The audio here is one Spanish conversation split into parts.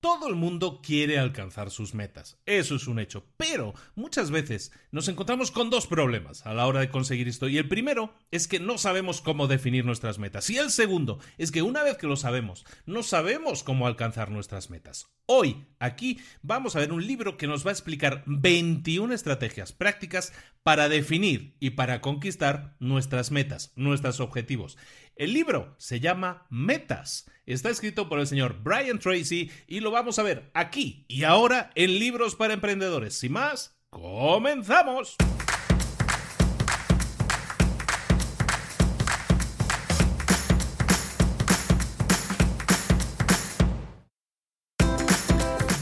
Todo el mundo quiere alcanzar sus metas, eso es un hecho, pero muchas veces nos encontramos con dos problemas a la hora de conseguir esto y el primero es que no sabemos cómo definir nuestras metas y el segundo es que una vez que lo sabemos, no sabemos cómo alcanzar nuestras metas. Hoy, aquí, vamos a ver un libro que nos va a explicar 21 estrategias prácticas para definir y para conquistar nuestras metas, nuestros objetivos. El libro se llama Metas. Está escrito por el señor Brian Tracy y lo vamos a ver aquí y ahora en Libros para Emprendedores. Sin más, comenzamos.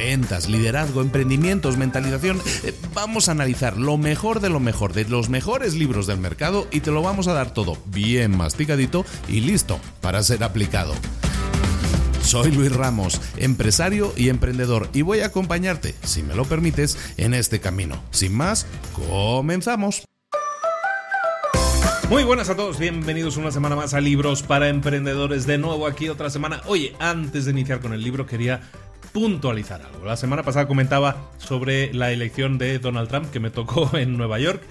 ventas, liderazgo, emprendimientos, mentalización, eh, vamos a analizar lo mejor de lo mejor, de los mejores libros del mercado y te lo vamos a dar todo bien masticadito y listo para ser aplicado. Soy Luis Ramos, empresario y emprendedor, y voy a acompañarte, si me lo permites, en este camino. Sin más, comenzamos. Muy buenas a todos, bienvenidos una semana más a Libros para Emprendedores. De nuevo aquí otra semana. Oye, antes de iniciar con el libro quería puntualizar algo. La semana pasada comentaba sobre la elección de Donald Trump que me tocó en Nueva York.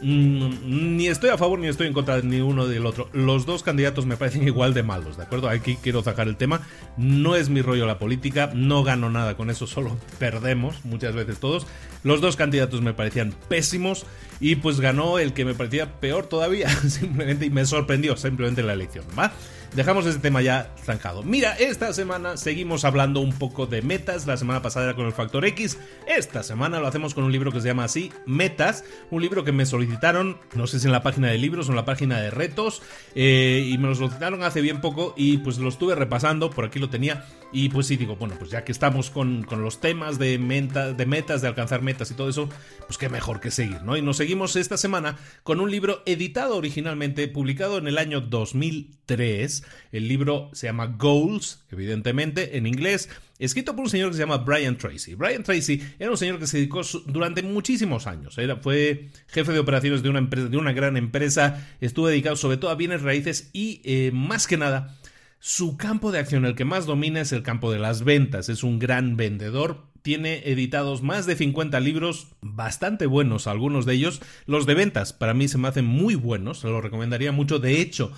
Mm, ni estoy a favor ni estoy en contra de ni uno del otro. Los dos candidatos me parecen igual de malos, ¿de acuerdo? Aquí quiero sacar el tema. No es mi rollo la política, no gano nada con eso, solo perdemos muchas veces todos. Los dos candidatos me parecían pésimos y pues ganó el que me parecía peor todavía, simplemente y me sorprendió simplemente la elección, ¿va? Dejamos ese tema ya zanjado. Mira, esta semana seguimos hablando un poco de metas. La semana pasada era con el factor X. Esta semana lo hacemos con un libro que se llama así, Metas. Un libro que me solicitaron, no sé si en la página de libros o en la página de retos. Eh, y me lo solicitaron hace bien poco y pues lo estuve repasando. Por aquí lo tenía. Y pues sí, digo, bueno, pues ya que estamos con, los temas de, de metas, de alcanzar metas y todo eso, pues qué mejor que seguir, ¿no? Y nos seguimos esta semana con un libro editado originalmente, publicado en el año 2003. El libro se llama Goals, evidentemente, en inglés, escrito por un señor que se llama Brian Tracy. Brian Tracy era un señor que se dedicó durante muchísimos años. Era, fue jefe de operaciones de una, empresa, de una gran empresa, estuvo dedicado sobre todo a bienes raíces y, eh, más que nada, su campo de acción, el que más domina, es el campo de las ventas. Es un gran vendedor. Tiene editados más de 50 libros, bastante buenos algunos de ellos. Los de ventas para mí se me hacen muy buenos, se los recomendaría mucho. De hecho,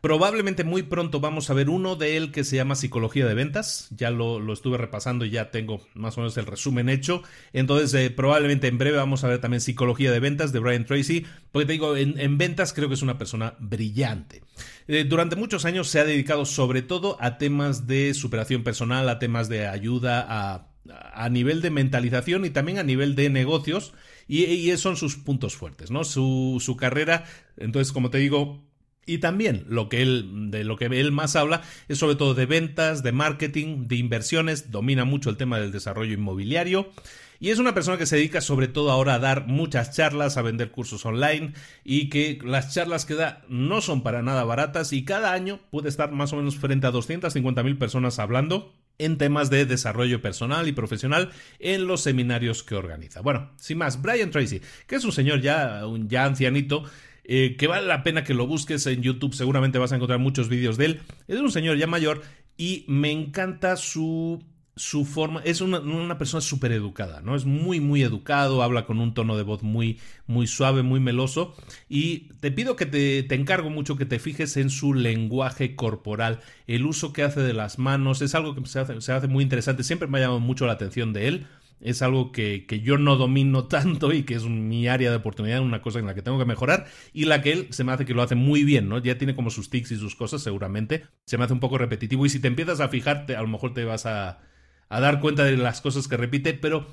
Probablemente muy pronto vamos a ver uno de él que se llama Psicología de Ventas. Ya lo, estuve repasando y ya tengo más o menos el resumen hecho. Entonces, eh, probablemente en breve vamos a ver también Psicología de Ventas de Brian Tracy. Porque te digo, en, ventas creo que es una persona brillante. Eh, durante muchos años se ha dedicado sobre todo a temas de superación personal, a temas de ayuda a, a nivel de mentalización y también a nivel de negocios. Y, y esos son sus puntos fuertes, ¿no? Su, su carrera, entonces, como te digo, y también lo que él, de lo que él más habla es sobre todo de ventas, de marketing, de inversiones, domina mucho el tema del desarrollo inmobiliario. Y es una persona que se dedica sobre todo ahora a dar muchas charlas, a vender cursos online y que las charlas que da no son para nada baratas y cada año puede estar más o menos frente a 250 mil personas hablando en temas de desarrollo personal y profesional en los seminarios que organiza. Bueno, sin más, Brian Tracy, que es un señor ya, un ya ancianito, eh, que vale la pena que lo busques en YouTube, seguramente vas a encontrar muchos vídeos de él. Es un señor ya mayor y me encanta su su forma, es una, persona súper educada, ¿no? Es muy, muy educado, habla con un tono de voz muy, muy suave, muy meloso. Y te pido que te, te, encargo mucho que te fijes en su lenguaje corporal, el uso que hace de las manos, es algo que se hace, se hace muy interesante. Siempre me ha llamado mucho la atención de él es algo que, yo no domino tanto y que es mi área de oportunidad, una cosa en la que tengo que mejorar y la que él se me hace que lo hace muy bien, ¿no? Ya tiene como sus tics y sus cosas seguramente, se me hace un poco repetitivo y si te empiezas a fijarte, a lo mejor te vas a, a dar cuenta de las cosas que repite, pero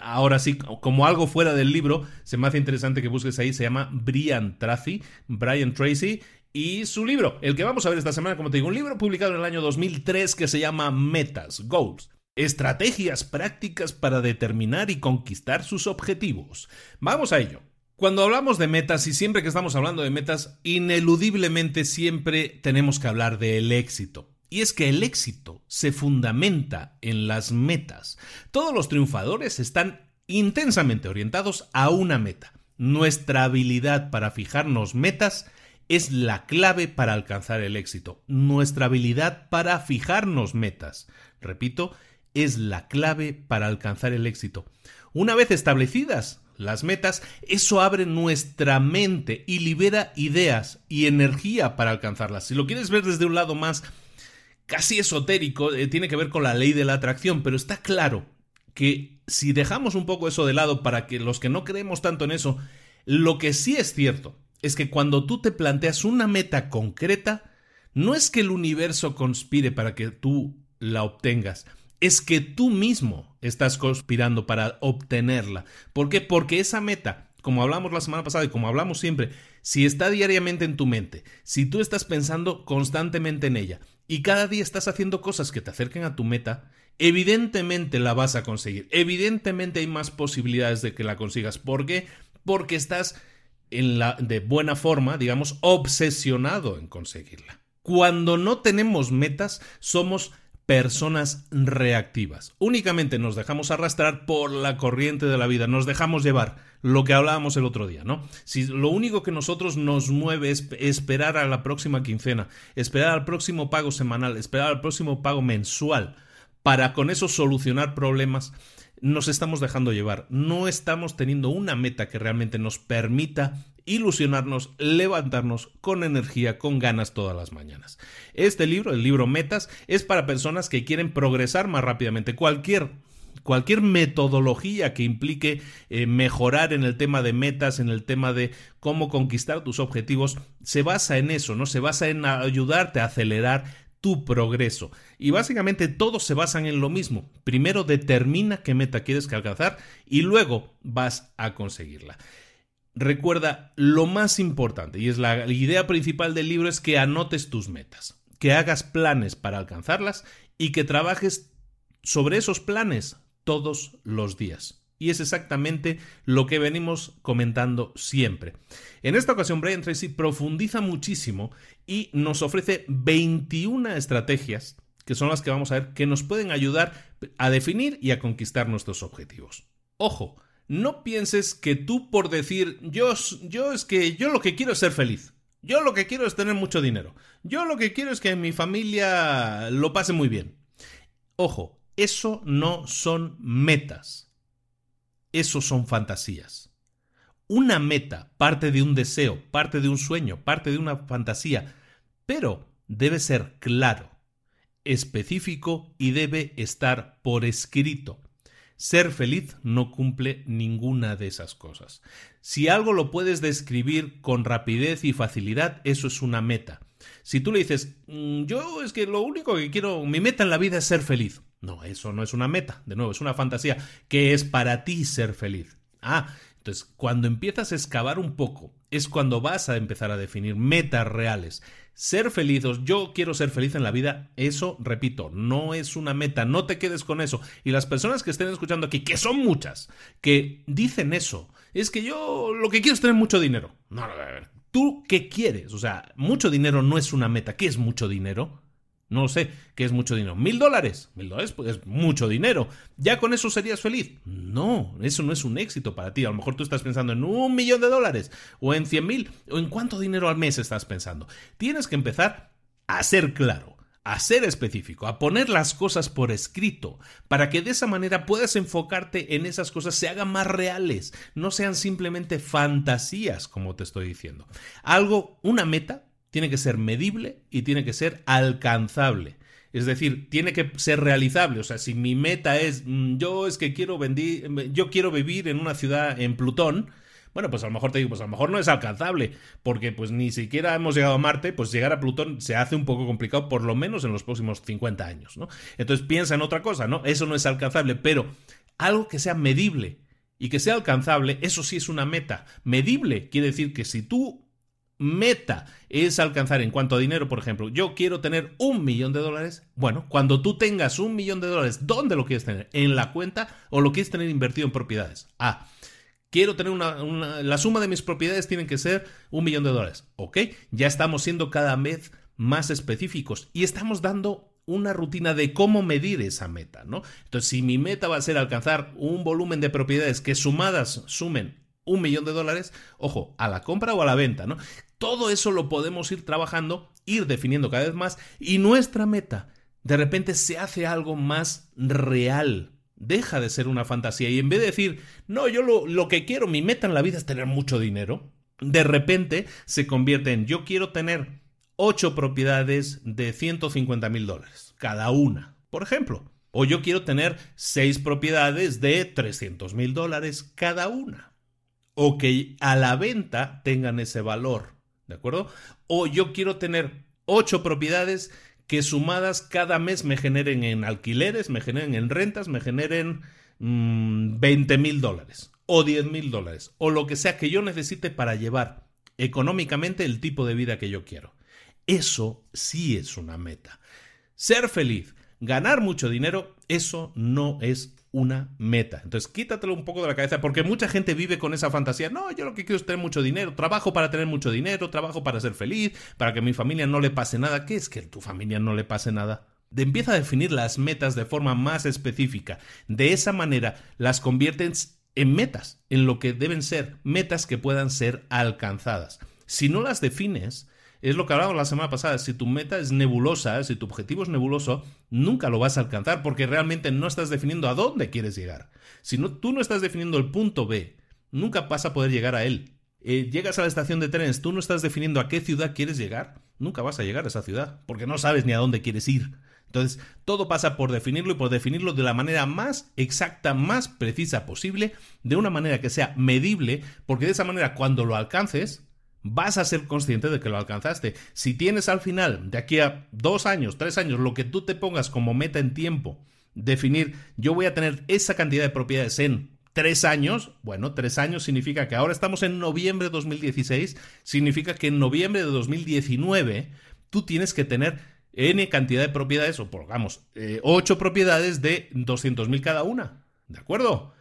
ahora sí, como algo fuera del libro, se me hace interesante que busques ahí, se llama Brian Tracy, Brian Tracy, y su libro, el que vamos a ver esta semana, como te digo, un libro publicado en el año 2003 que se llama Metas, Goals. Estrategias prácticas para determinar y conquistar sus objetivos. Vamos a ello. Cuando hablamos de metas y siempre que estamos hablando de metas, ineludiblemente siempre tenemos que hablar del éxito. Y es que el éxito se fundamenta en las metas. Todos los triunfadores están intensamente orientados a una meta. Nuestra habilidad para fijarnos metas es la clave para alcanzar el éxito. Nuestra habilidad para fijarnos metas. Repito, es la clave para alcanzar el éxito. Una vez establecidas las metas, eso abre nuestra mente y libera ideas y energía para alcanzarlas. Si lo quieres ver desde un lado más casi esotérico, eh, tiene que ver con la ley de la atracción, pero está claro que si dejamos un poco eso de lado para que los que no creemos tanto en eso, lo que sí es cierto es que cuando tú te planteas una meta concreta, no es que el universo conspire para que tú la obtengas, es que tú mismo estás conspirando para obtenerla. ¿Por qué? Porque esa meta, como hablamos la semana pasada y como hablamos siempre, si está diariamente en tu mente, si tú estás pensando constantemente en ella y cada día estás haciendo cosas que te acerquen a tu meta, evidentemente la vas a conseguir. Evidentemente hay más posibilidades de que la consigas. ¿Por qué? Porque estás en la, de buena forma, digamos, obsesionado en conseguirla. Cuando no tenemos metas, somos personas reactivas. Únicamente nos dejamos arrastrar por la corriente de la vida, nos dejamos llevar, lo que hablábamos el otro día, ¿no? Si lo único que nosotros nos mueve es esperar a la próxima quincena, esperar al próximo pago semanal, esperar al próximo pago mensual, para con eso solucionar problemas, nos estamos dejando llevar, no estamos teniendo una meta que realmente nos permita ilusionarnos, levantarnos con energía, con ganas todas las mañanas. Este libro, el libro Metas, es para personas que quieren progresar más rápidamente. Cualquier cualquier metodología que implique eh, mejorar en el tema de metas, en el tema de cómo conquistar tus objetivos, se basa en eso, ¿no? Se basa en ayudarte a acelerar tu progreso. Y básicamente todos se basan en lo mismo. Primero determina qué meta quieres alcanzar y luego vas a conseguirla recuerda lo más importante, y es la idea principal del libro, es que anotes tus metas, que hagas planes para alcanzarlas y que trabajes sobre esos planes todos los días. Y es exactamente lo que venimos comentando siempre. En esta ocasión, Brian Tracy profundiza muchísimo y nos ofrece 21 estrategias que son las que vamos a ver que nos pueden ayudar a definir y a conquistar nuestros objetivos. Ojo, no pienses que tú por decir yo, yo es que yo lo que quiero es ser feliz. Yo lo que quiero es tener mucho dinero. Yo lo que quiero es que mi familia lo pase muy bien. Ojo, eso no son metas. Eso son fantasías. Una meta parte de un deseo, parte de un sueño, parte de una fantasía, pero debe ser claro, específico y debe estar por escrito. Ser feliz no cumple ninguna de esas cosas. Si algo lo puedes describir con rapidez y facilidad, eso es una meta. Si tú le dices, mm, yo es que lo único que quiero, mi meta en la vida es ser feliz. No, eso no es una meta, de nuevo, es una fantasía. ¿Qué es para ti ser feliz? Ah, entonces, cuando empiezas a excavar un poco, es cuando vas a empezar a definir metas reales. Ser feliz, yo quiero ser feliz en la vida, eso, repito, no es una meta, no te quedes con eso. Y las personas que estén escuchando aquí, que son muchas, que dicen eso, es que yo lo que quiero es tener mucho dinero. No, no, ver, ¿tú qué quieres? O sea, mucho dinero no es una meta. ¿Qué es mucho dinero? No sé, ¿qué es mucho dinero? ¿Mil dólares? Mil dólares pues es mucho dinero. ¿Ya con eso serías feliz? No, eso no es un éxito para ti. A lo mejor tú estás pensando en un millón de dólares, o en cien mil, o en cuánto dinero al mes estás pensando. Tienes que empezar a ser claro, a ser específico, a poner las cosas por escrito, para que de esa manera puedas enfocarte en esas cosas, se hagan más reales, no sean simplemente fantasías, como te estoy diciendo. Algo, una meta, tiene que ser medible y tiene que ser alcanzable. Es decir, tiene que ser realizable. O sea, si mi meta es mm, yo es que quiero yo quiero vivir en una ciudad en Plutón, bueno, pues a lo mejor te digo, pues a lo mejor no es alcanzable, porque pues ni siquiera hemos llegado a Marte, pues llegar a Plutón se hace un poco complicado, por lo menos en los próximos 50 años, ¿no? Entonces piensa en otra cosa, ¿no? Eso no es alcanzable, pero algo que sea medible y que sea alcanzable, eso sí es una meta. Medible quiere decir que si tú meta es alcanzar en cuanto a dinero, por ejemplo, yo quiero tener un millón de dólares. Bueno, cuando tú tengas un millón de dólares, ¿dónde lo quieres tener? ¿En la cuenta o lo quieres tener invertido en propiedades? Ah, quiero tener una, la suma de mis propiedades tienen que ser un millón de dólares. Ok, ya estamos siendo cada vez más específicos y estamos dando una rutina de cómo medir esa meta, ¿no? Entonces, si mi meta va a ser alcanzar un volumen de propiedades que sumadas sumen un millón de dólares, ojo, a la compra o a la venta, ¿no? Todo eso lo podemos ir trabajando, ir definiendo cada vez más y nuestra meta de repente se hace algo más real. Deja de ser una fantasía y en vez de decir, no, yo lo, lo que quiero, mi meta en la vida es tener mucho dinero, de repente se convierte en yo quiero tener ocho propiedades de 150 mil dólares, cada una, por ejemplo. O yo quiero tener seis propiedades de 300 mil dólares cada una. O que a la venta tengan ese valor. ¿De acuerdo? O yo quiero tener ocho propiedades que sumadas cada mes me generen en alquileres, me generen en rentas, me generen 20 mm, mil dólares o 10 mil dólares o lo que sea que yo necesite para llevar económicamente el tipo de vida que yo quiero. Eso sí es una meta. Ser feliz, ganar mucho dinero, eso no es una meta. Entonces, quítatelo un poco de la cabeza, porque mucha gente vive con esa fantasía. No, yo lo que quiero es tener mucho dinero, trabajo para tener mucho dinero, trabajo para ser feliz, para que a mi familia no le pase nada. ¿Qué es que a tu familia no le pase nada? Empieza a definir las metas de forma más específica. De esa manera las conviertes en metas, en lo que deben ser, metas que puedan ser alcanzadas. Si no las defines, es lo que hablábamos la semana pasada. Si tu meta es nebulosa, si tu objetivo es nebuloso, nunca lo vas a alcanzar porque realmente no estás definiendo a dónde quieres llegar. Si no, tú no estás definiendo el punto B, nunca vas a poder llegar a él. Eh, llegas a la estación de trenes, tú no estás definiendo a qué ciudad quieres llegar, nunca vas a llegar a esa ciudad porque no sabes ni a dónde quieres ir. Entonces, todo pasa por definirlo y por definirlo de la manera más exacta, más precisa posible, de una manera que sea medible, porque de esa manera cuando lo alcances, vas a ser consciente de que lo alcanzaste. Si tienes al final, de aquí a dos años, tres años, lo que tú te pongas como meta en tiempo, definir, yo voy a tener esa cantidad de propiedades en tres años, bueno, tres años significa que ahora estamos en noviembre de 2016, significa que en noviembre de 2019 tú tienes que tener N cantidad de propiedades, o pongamos, 8 propiedades de 200.000 cada una. ¿De acuerdo?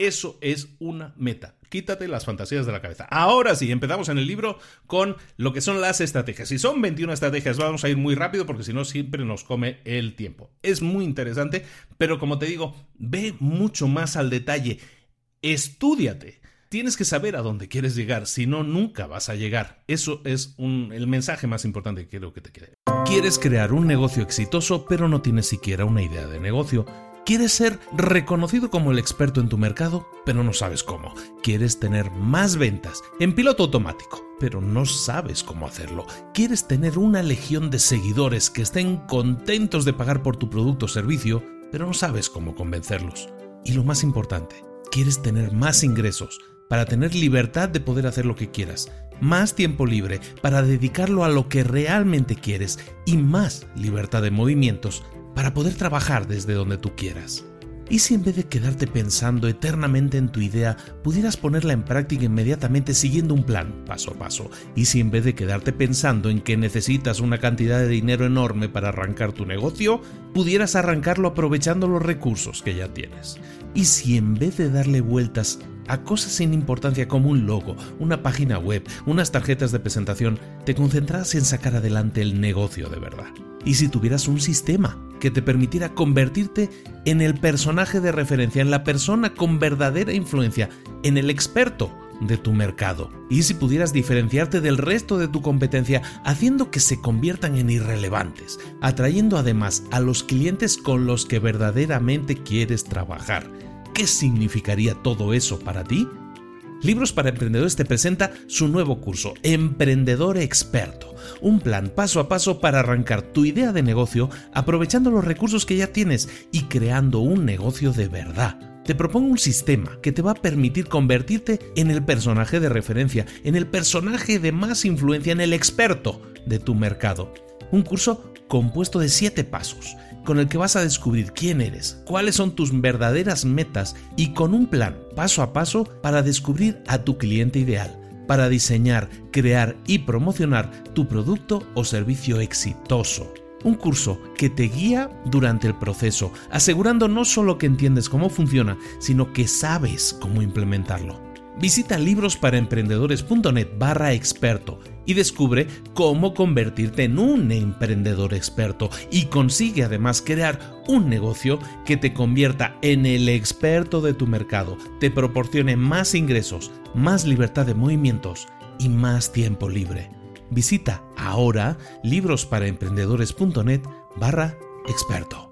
Eso es una meta. Quítate las fantasías de la cabeza. Ahora sí, empezamos en el libro con lo que son las estrategias. Si son 21 estrategias, vamos a ir muy rápido porque si no siempre nos come el tiempo. Es muy interesante, pero como te digo, ve mucho más al detalle. Estúdiate. Tienes que saber a dónde quieres llegar, si no, nunca vas a llegar. Eso es el mensaje más importante que quiero que te quede. Quieres crear un negocio exitoso, pero no tienes siquiera una idea de negocio. Quieres ser reconocido como el experto en tu mercado, pero no sabes cómo. Quieres tener más ventas en piloto automático, pero no sabes cómo hacerlo. Quieres tener una legión de seguidores que estén contentos de pagar por tu producto o servicio, pero no sabes cómo convencerlos. Y lo más importante, quieres tener más ingresos para tener libertad de poder hacer lo que quieras, más tiempo libre para dedicarlo a lo que realmente quieres y más libertad de movimientos para poder trabajar desde donde tú quieras. ¿Y si en vez de quedarte pensando eternamente en tu idea, pudieras ponerla en práctica inmediatamente siguiendo un plan, paso a paso? ¿Y si en vez de quedarte pensando en que necesitas una cantidad de dinero enorme para arrancar tu negocio, pudieras arrancarlo aprovechando los recursos que ya tienes? ¿Y si en vez de darle vueltas a cosas sin importancia como un logo, una página web, unas tarjetas de presentación, te concentras en sacar adelante el negocio de verdad. Y si tuvieras un sistema que te permitiera convertirte en el personaje de referencia, en la persona con verdadera influencia, en el experto de tu mercado. Y si pudieras diferenciarte del resto de tu competencia haciendo que se conviertan en irrelevantes, atrayendo además a los clientes con los que verdaderamente quieres trabajar ¿Qué significaría todo eso para ti? Libros para Emprendedores te presenta su nuevo curso, Emprendedor Experto, un plan paso a paso para arrancar tu idea de negocio aprovechando los recursos que ya tienes y creando un negocio de verdad. Te propongo un sistema que te va a permitir convertirte en el personaje de referencia, en el personaje de más influencia, en el experto de tu mercado. Un curso compuesto de 7 pasos con el que vas a descubrir quién eres, cuáles son tus verdaderas metas y con un plan paso a paso para descubrir a tu cliente ideal, para diseñar, crear y promocionar tu producto o servicio exitoso. Un curso que te guía durante el proceso, asegurando no solo que entiendes cómo funciona, sino que sabes cómo implementarlo. Visita librosparaemprendedores.net barra experto y descubre cómo convertirte en un emprendedor experto y consigue además crear un negocio que te convierta en el experto de tu mercado, te proporcione más ingresos, más libertad de movimientos y más tiempo libre. Visita ahora librosparaemprendedores.net barra experto.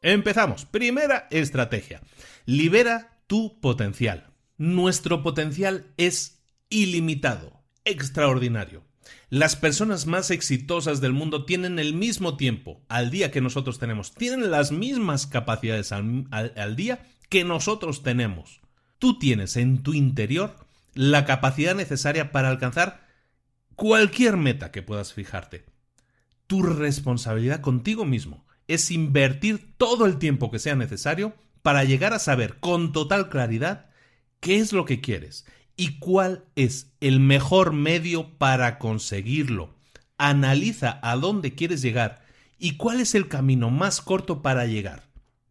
Empezamos. Primera estrategia. Libera tu potencial. Nuestro potencial es ilimitado, extraordinario. Las personas más exitosas del mundo tienen el mismo tiempo al día que nosotros tenemos, tienen las mismas capacidades al, día que nosotros tenemos. Tú tienes en tu interior la capacidad necesaria para alcanzar cualquier meta que puedas fijarte. Tu responsabilidad contigo mismo es invertir todo el tiempo que sea necesario para llegar a saber con total claridad qué es lo que quieres y cuál es el mejor medio para conseguirlo. Analiza a dónde quieres llegar y cuál es el camino más corto para llegar.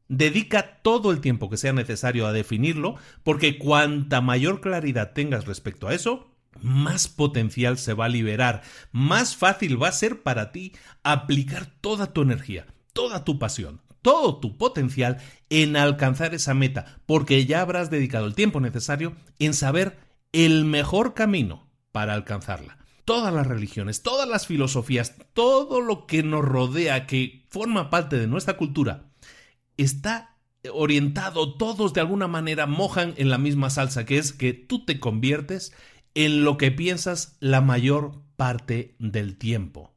Dedica todo el tiempo que sea necesario a definirlo, porque cuanta mayor claridad tengas respecto a eso, más potencial se va a liberar, más fácil va a ser para ti aplicar toda tu energía, toda tu pasión, todo tu potencial en alcanzar esa meta, porque ya habrás dedicado el tiempo necesario en saber el mejor camino para alcanzarla. Todas las religiones, todas las filosofías, todo lo que nos rodea, que forma parte de nuestra cultura, está orientado, todos de alguna manera mojan en la misma salsa, que es que tú te conviertes en lo que piensas la mayor parte del tiempo.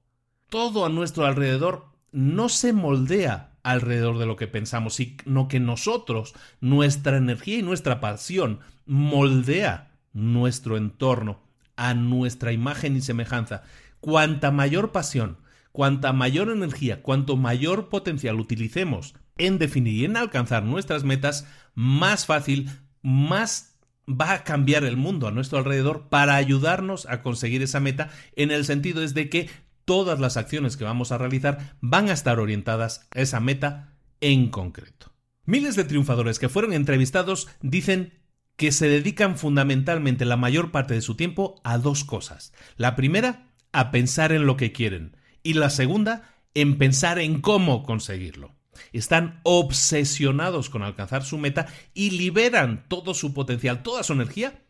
Todo a nuestro alrededor no se moldea alrededor de lo que pensamos, sino que nosotros, nuestra energía y nuestra pasión moldea nuestro entorno a nuestra imagen y semejanza. Cuanta mayor pasión, cuanta mayor energía, cuanto mayor potencial utilicemos en definir y en alcanzar nuestras metas, más fácil, más va a cambiar el mundo a nuestro alrededor para ayudarnos a conseguir esa meta en el sentido es de que todas las acciones que vamos a realizar van a estar orientadas a esa meta en concreto. Miles de triunfadores que fueron entrevistados dicen que se dedican fundamentalmente la mayor parte de su tiempo a dos cosas. La primera, a pensar en lo que quieren. Y la segunda, en pensar en cómo conseguirlo. Están obsesionados con alcanzar su meta y liberan todo su potencial, toda su energía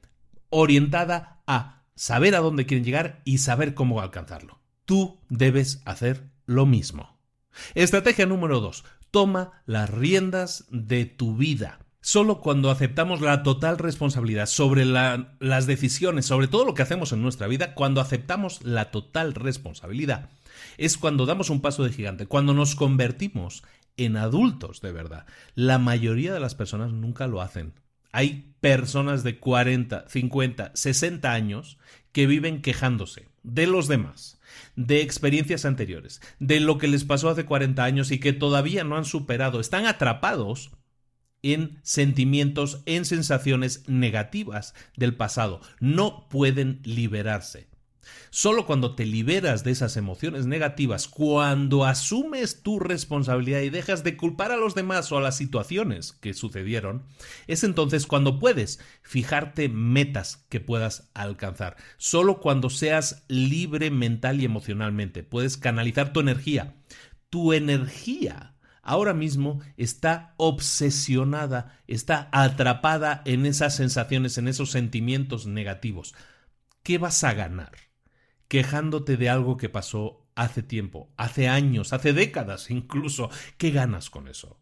orientada a saber a dónde quieren llegar y saber cómo alcanzarlo. Tú debes hacer lo mismo. Estrategia número 2. Toma las riendas de tu vida. Solo cuando aceptamos la total responsabilidad sobre las decisiones, sobre todo lo que hacemos en nuestra vida, cuando aceptamos la total responsabilidad, es cuando damos un paso de gigante, cuando nos convertimos en adultos de verdad. La mayoría de las personas nunca lo hacen. Hay personas de 40, 50, 60 años que viven quejándose de los demás, de experiencias anteriores, de lo que les pasó hace 40 años y que todavía no han superado. Están atrapados en sentimientos, en sensaciones negativas del pasado. No pueden liberarse. Solo cuando te liberas de esas emociones negativas, cuando asumes tu responsabilidad y dejas de culpar a los demás o a las situaciones que sucedieron, es entonces cuando puedes fijarte metas que puedas alcanzar. Solo cuando seas libre mental y emocionalmente, puedes canalizar tu energía. Tu energía ahora mismo está obsesionada, está atrapada en esas sensaciones, en esos sentimientos negativos. ¿Qué vas a ganar? Quejándote de algo que pasó hace tiempo, hace años, hace décadas incluso. ¿Qué ganas con eso?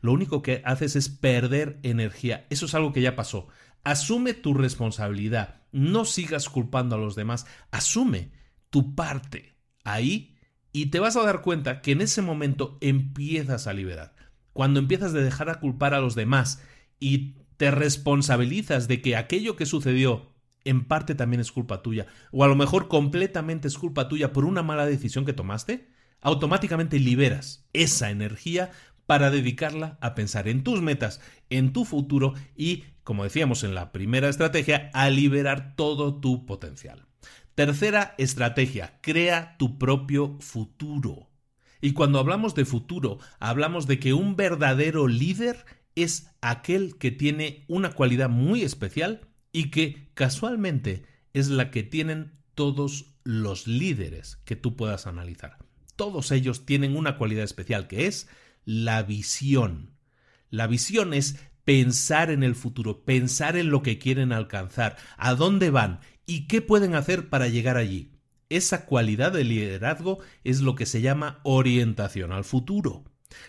Lo único que haces es perder energía. Eso es algo que ya pasó. Asume tu responsabilidad. No sigas culpando a los demás. Asume tu parte. Ahí y te vas a dar cuenta que en ese momento empiezas a liberar. Cuando empiezas de dejar a culpar a los demás y te responsabilizas de que aquello que sucedió en parte también es culpa tuya, o a lo mejor completamente es culpa tuya por una mala decisión que tomaste, automáticamente liberas esa energía para dedicarla a pensar en tus metas, en tu futuro y, como decíamos en la primera estrategia, a liberar todo tu potencial. Tercera estrategia, crea tu propio futuro. Y cuando hablamos de futuro, hablamos de que un verdadero líder es aquel que tiene una cualidad muy especial y que casualmente es la que tienen todos los líderes que tú puedas analizar. Todos ellos tienen una cualidad especial que es la visión. La visión es pensar en el futuro, pensar en lo que quieren alcanzar, a dónde van y qué pueden hacer para llegar allí. Esa cualidad de liderazgo es lo que se llama orientación al futuro.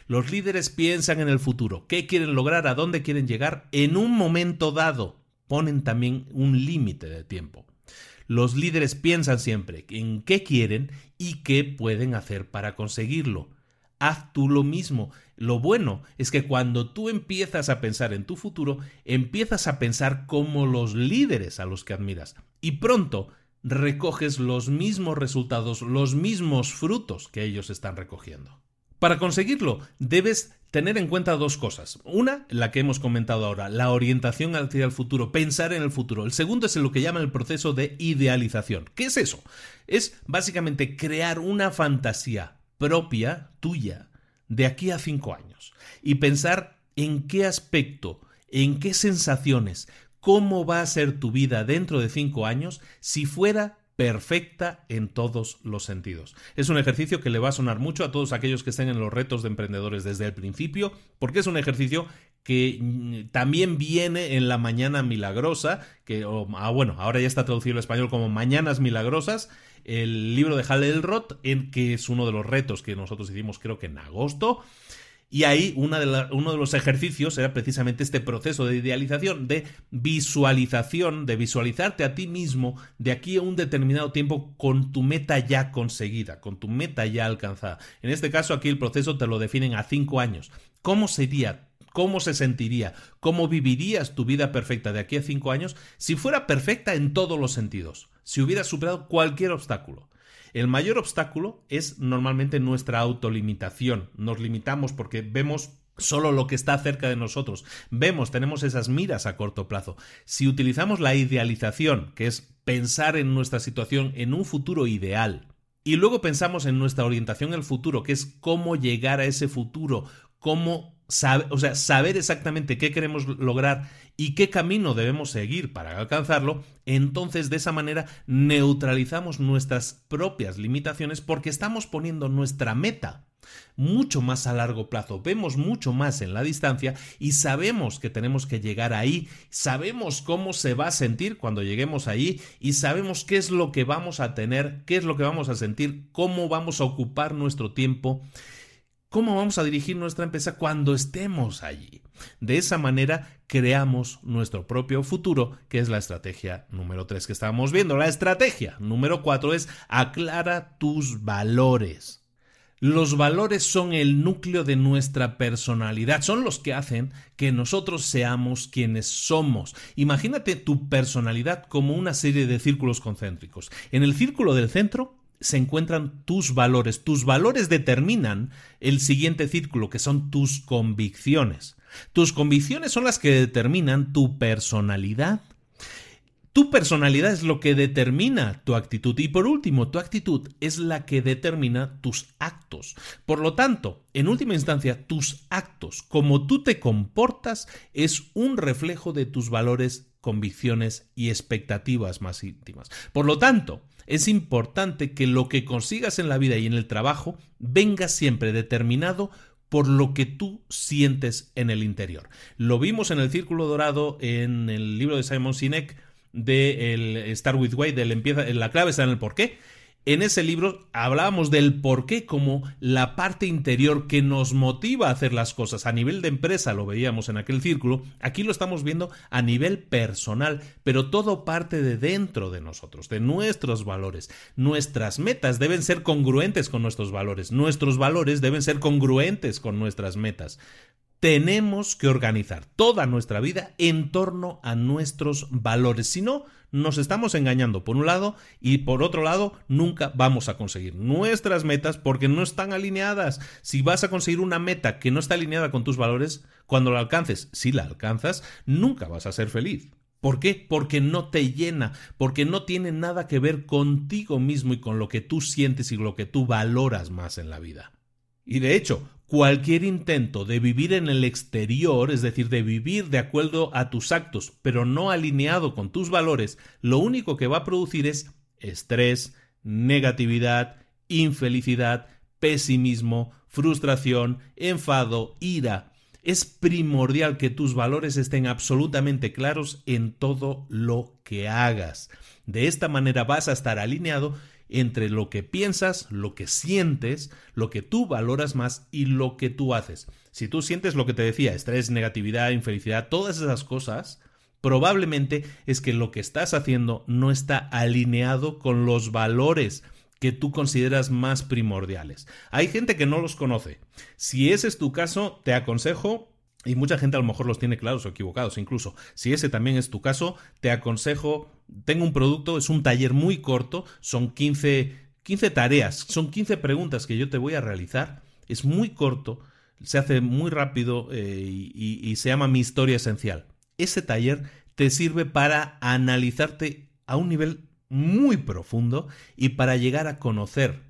Los líderes piensan en el futuro, qué quieren lograr, a dónde quieren llegar en un momento dado. Ponen también un límite de tiempo. Los líderes piensan siempre en qué quieren y qué pueden hacer para conseguirlo haz tú lo mismo. Lo bueno es que cuando tú empiezas a pensar en tu futuro, empiezas a pensar como los líderes a los que admiras. Y pronto recoges los mismos resultados, los mismos frutos que ellos están recogiendo. Para conseguirlo, debes tener en cuenta dos cosas. Una, la que hemos comentado ahora, la orientación hacia el futuro, pensar en el futuro. El segundo es lo que llaman el proceso de idealización. ¿Qué es eso? Es básicamente crear una fantasía propia, tuya, de aquí a cinco años y pensar en qué aspecto, en qué sensaciones, cómo va a ser tu vida dentro de cinco años si fuera perfecta en todos los sentidos. Es un ejercicio que le va a sonar mucho a todos aquellos que estén en los retos de emprendedores desde el principio, porque es un ejercicio que mm, también viene en la mañana milagrosa, que, ah, bueno, ahora ya está traducido al español como mañanas milagrosas, el libro de Hal Elrod, en que es uno de los retos que nosotros hicimos creo que en agosto. Y ahí uno de los ejercicios era precisamente este proceso de idealización, de visualización, de visualizarte a ti mismo de aquí a un determinado tiempo con tu meta ya conseguida, con tu meta ya alcanzada. En este caso aquí el proceso te lo definen a cinco años. ¿Cómo sería cómo se sentiría, cómo vivirías tu vida perfecta de aquí a cinco años si fuera perfecta en todos los sentidos, si hubieras superado cualquier obstáculo. El mayor obstáculo es normalmente nuestra autolimitación. Nos limitamos porque vemos solo lo que está cerca de nosotros. Vemos, tenemos esas miras a corto plazo. Si utilizamos la idealización, que es pensar en nuestra situación en un futuro ideal, y luego pensamos en nuestra orientación al futuro, que es cómo llegar a ese futuro, cómo saber, o sea, saber exactamente qué queremos lograr y qué camino debemos seguir para alcanzarlo, entonces de esa manera neutralizamos nuestras propias limitaciones porque estamos poniendo nuestra meta mucho más a largo plazo, vemos mucho más en la distancia y sabemos que tenemos que llegar ahí, sabemos cómo se va a sentir cuando lleguemos ahí y sabemos qué es lo que vamos a tener, qué es lo que vamos a sentir, cómo vamos a ocupar nuestro tiempo, cómo vamos a dirigir nuestra empresa cuando estemos allí. De esa manera creamos nuestro propio futuro, que es la estrategia número 3 que estábamos viendo. La estrategia número 4 es aclara tus valores. Los valores son el núcleo de nuestra personalidad, son los que hacen que nosotros seamos quienes somos. Imagínate tu personalidad como una serie de círculos concéntricos. En el círculo del centro se encuentran tus valores. Tus valores determinan el siguiente círculo, que son tus convicciones. Tus convicciones son las que determinan tu personalidad. Tu personalidad es lo que determina tu actitud y por último, tu actitud es la que determina tus actos. Por lo tanto, en última instancia, tus actos, como tú te comportas, es un reflejo de tus valores, convicciones y expectativas más íntimas. Por lo tanto, es importante que lo que consigas en la vida y en el trabajo venga siempre determinado por lo que tú sientes en el interior. Lo vimos en el Círculo Dorado en el libro de Simon Sinek de Star with Way, del empieza, la clave está en el porqué. En ese libro hablábamos del porqué como la parte interior que nos motiva a hacer las cosas. A nivel de empresa lo veíamos en aquel círculo, aquí lo estamos viendo a nivel personal, pero todo parte de dentro de nosotros, de nuestros valores. Nuestras metas deben ser congruentes con nuestros valores, nuestros valores deben ser congruentes con nuestras metas tenemos que organizar toda nuestra vida en torno a nuestros valores. Si no, nos estamos engañando por un lado y por otro lado nunca vamos a conseguir nuestras metas porque no están alineadas. Si vas a conseguir una meta que no está alineada con tus valores, cuando la alcances, si la alcanzas, nunca vas a ser feliz. ¿Por qué? Porque no te llena, porque no tiene nada que ver contigo mismo y con lo que tú sientes y lo que tú valoras más en la vida. Y de hecho, cualquier intento de vivir en el exterior, es decir, de vivir de acuerdo a tus actos, pero no alineado con tus valores, lo único que va a producir es estrés, negatividad, infelicidad, pesimismo, frustración, enfado, ira. Es primordial que tus valores estén absolutamente claros en todo lo que hagas. De esta manera vas a estar alineado entre lo que piensas, lo que sientes, lo que tú valoras más y lo que tú haces. Si tú sientes lo que te decía, estrés, negatividad, infelicidad, todas esas cosas, probablemente es que lo que estás haciendo no está alineado con los valores que tú consideras más primordiales. Hay gente que no los conoce. Si ese es tu caso, te aconsejo y mucha gente a lo mejor los tiene claros o equivocados incluso. Si ese también es tu caso, te aconsejo, tengo un producto, es un taller muy corto, son 15, 15 tareas, son 15 preguntas que yo te voy a realizar, es muy corto, se hace muy rápido eh, y, y se llama Mi historia esencial. Ese taller te sirve para analizarte a un nivel muy profundo y para llegar a conocer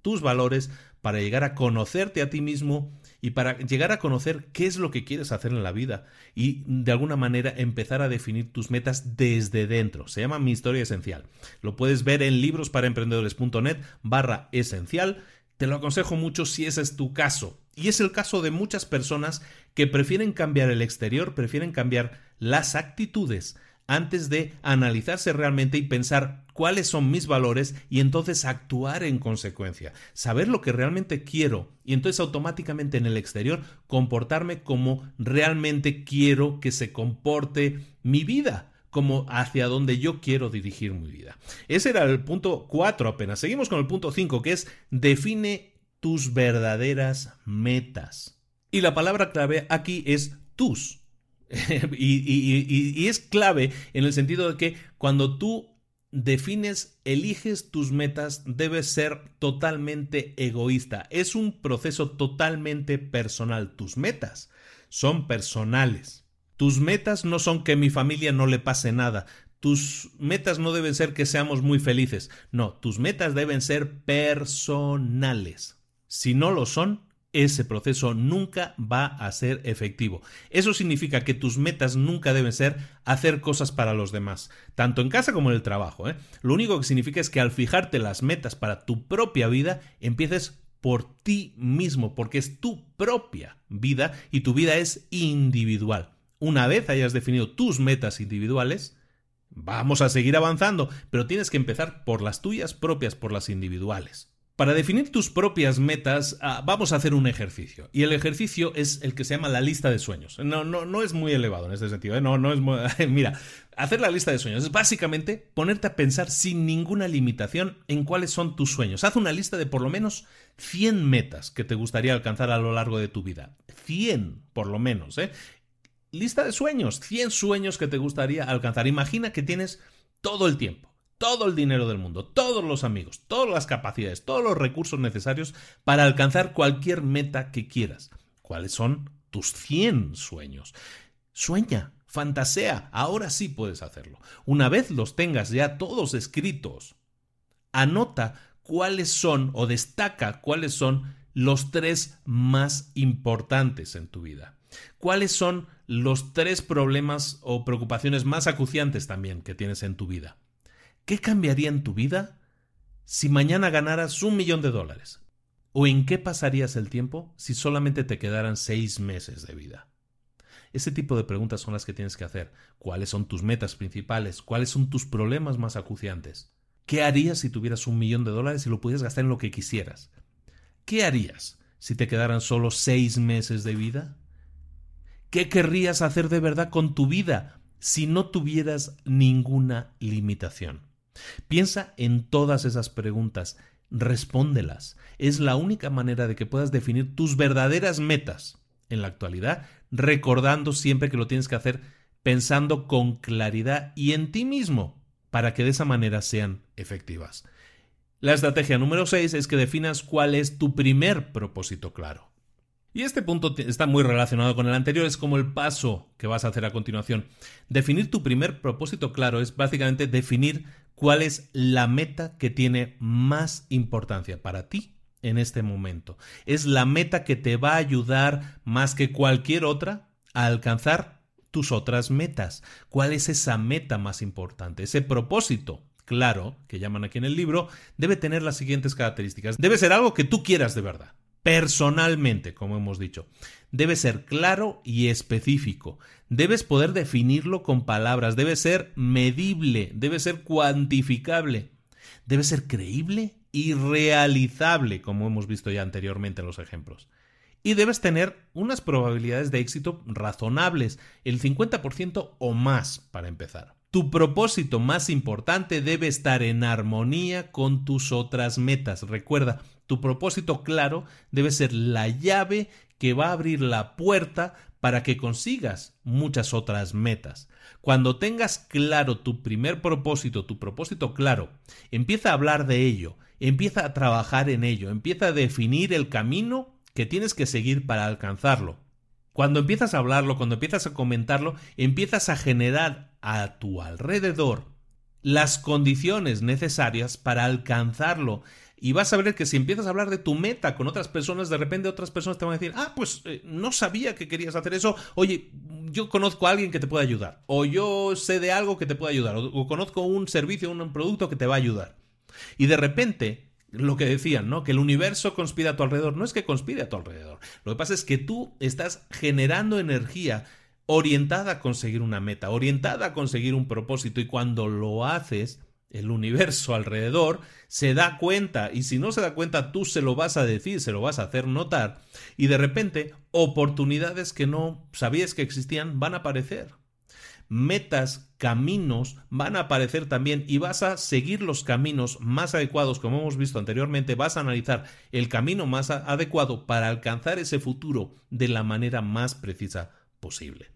tus valores, para llegar a conocerte a ti mismo y para llegar a conocer qué es lo que quieres hacer en la vida y de alguna manera empezar a definir tus metas desde dentro. Se llama Mi Historia Esencial. Lo puedes ver en librosparaemprendedores.net barra esencial. Te lo aconsejo mucho si ese es tu caso. Y es el caso de muchas personas que prefieren cambiar el exterior, prefieren cambiar las actitudes antes de analizarse realmente y pensar cuáles son mis valores y entonces actuar en consecuencia, saber lo que realmente quiero y entonces automáticamente en el exterior comportarme como realmente quiero que se comporte mi vida como hacia donde yo quiero dirigir mi vida. Ese era el punto 4 apenas. Seguimos con el punto 5 que es define tus verdaderas metas. Y la palabra clave aquí es tus y, es clave en el sentido de que cuando tú defines, eliges tus metas, debes ser totalmente egoísta. Es un proceso totalmente personal. Tus metas son personales. Tus metas no son que mi familia no le pase nada. tus metas no deben ser que seamos muy felices. No, tus metas deben ser personales. Si no lo son, ese proceso nunca va a ser efectivo. Eso significa que tus metas nunca deben ser hacer cosas para los demás, tanto en casa como en el trabajo. ¿eh? Lo único que significa es que al fijarte las metas para tu propia vida, empieces por ti mismo, porque es tu propia vida y tu vida es individual. Una vez hayas definido tus metas individuales, vamos a seguir avanzando, pero tienes que empezar por las tuyas propias, por las individuales. Para definir tus propias metas, ah, vamos a hacer un ejercicio. Y el ejercicio es el que se llama la lista de sueños. No, no, no es muy elevado en este sentido. ¿eh? No, no es muy... Mira, hacer la lista de sueños es básicamente ponerte a pensar sin ninguna limitación en cuáles son tus sueños. Haz una lista de por lo menos 100 metas que te gustaría alcanzar a lo largo de tu vida. 100, por lo menos. ¿eh? Lista de sueños. 100 sueños que te gustaría alcanzar. Imagina que tienes todo el tiempo todo el dinero del mundo, todos los amigos, todas las capacidades, todos los recursos necesarios para alcanzar cualquier meta que quieras. ¿Cuáles son tus 100 sueños? Sueña, fantasea, ahora sí puedes hacerlo. Una vez los tengas ya todos escritos, anota cuáles son o destaca cuáles son los tres más importantes en tu vida. ¿Cuáles son los tres problemas o preocupaciones más acuciantes también que tienes en tu vida? ¿Qué cambiaría en tu vida si mañana ganaras un millón de dólares? ¿O en qué pasarías el tiempo si solamente te quedaran seis meses de vida? Ese tipo de preguntas son las que tienes que hacer. ¿Cuáles son tus metas principales? ¿Cuáles son tus problemas más acuciantes? ¿Qué harías si tuvieras un millón de dólares y lo pudieras gastar en lo que quisieras? ¿Qué harías si te quedaran solo seis meses de vida? ¿Qué querrías hacer de verdad con tu vida si no tuvieras ninguna limitación? Piensa en todas esas preguntas, respóndelas. Es la única manera de que puedas definir tus verdaderas metas en la actualidad, recordando siempre que lo tienes que hacer pensando con claridad y en ti mismo, para que de esa manera sean efectivas. La estrategia número 6 es que definas cuál es tu primer propósito claro. Y este punto está muy relacionado con el anterior, es como el paso que vas a hacer a continuación. Definir tu primer propósito claro es básicamente definir cuál es la meta que tiene más importancia para ti en este momento. Es la meta que te va a ayudar más que cualquier otra a alcanzar tus otras metas. ¿Cuál es esa meta más importante? Ese propósito claro, que llaman aquí en el libro, debe tener las siguientes características. Debe ser algo que tú quieras de verdad personalmente, como hemos dicho. Debe ser claro y específico. Debes poder definirlo con palabras. Debe ser medible. Debe ser cuantificable. Debe ser creíble y realizable, como hemos visto ya anteriormente en los ejemplos. Y debes tener unas probabilidades de éxito razonables, el 50% o más para empezar. Tu propósito más importante debe estar en armonía con tus otras metas. Recuerda, tu propósito claro debe ser la llave que va a abrir la puerta para que consigas muchas otras metas. Cuando tengas claro tu primer propósito, tu propósito claro, empieza a hablar de ello, empieza a trabajar en ello, empieza a definir el camino que tienes que seguir para alcanzarlo. Cuando empiezas a hablarlo, cuando empiezas a comentarlo, empiezas a generar a tu alrededor las condiciones necesarias para alcanzarlo y vas a ver que si empiezas a hablar de tu meta con otras personas, de repente otras personas te van a decir, ah, pues eh, no sabía que querías hacer eso, oye, yo conozco a alguien que te puede ayudar, o yo sé de algo que te puede ayudar, o, conozco un servicio, un producto que te va a ayudar. Y de repente lo que decían, ¿no? Que el universo conspira a tu alrededor. No es que conspire a tu alrededor. Lo que pasa es que tú estás generando energía orientada a conseguir una meta, orientada a conseguir un propósito y cuando lo haces, el universo alrededor se da cuenta y si no se da cuenta tú se lo vas a decir, se lo vas a hacer notar y de repente oportunidades que no sabías que existían van a aparecer. Metas, caminos van a aparecer también y vas a seguir los caminos más adecuados como hemos visto anteriormente, vas a analizar el camino más adecuado para alcanzar ese futuro de la manera más precisa posible.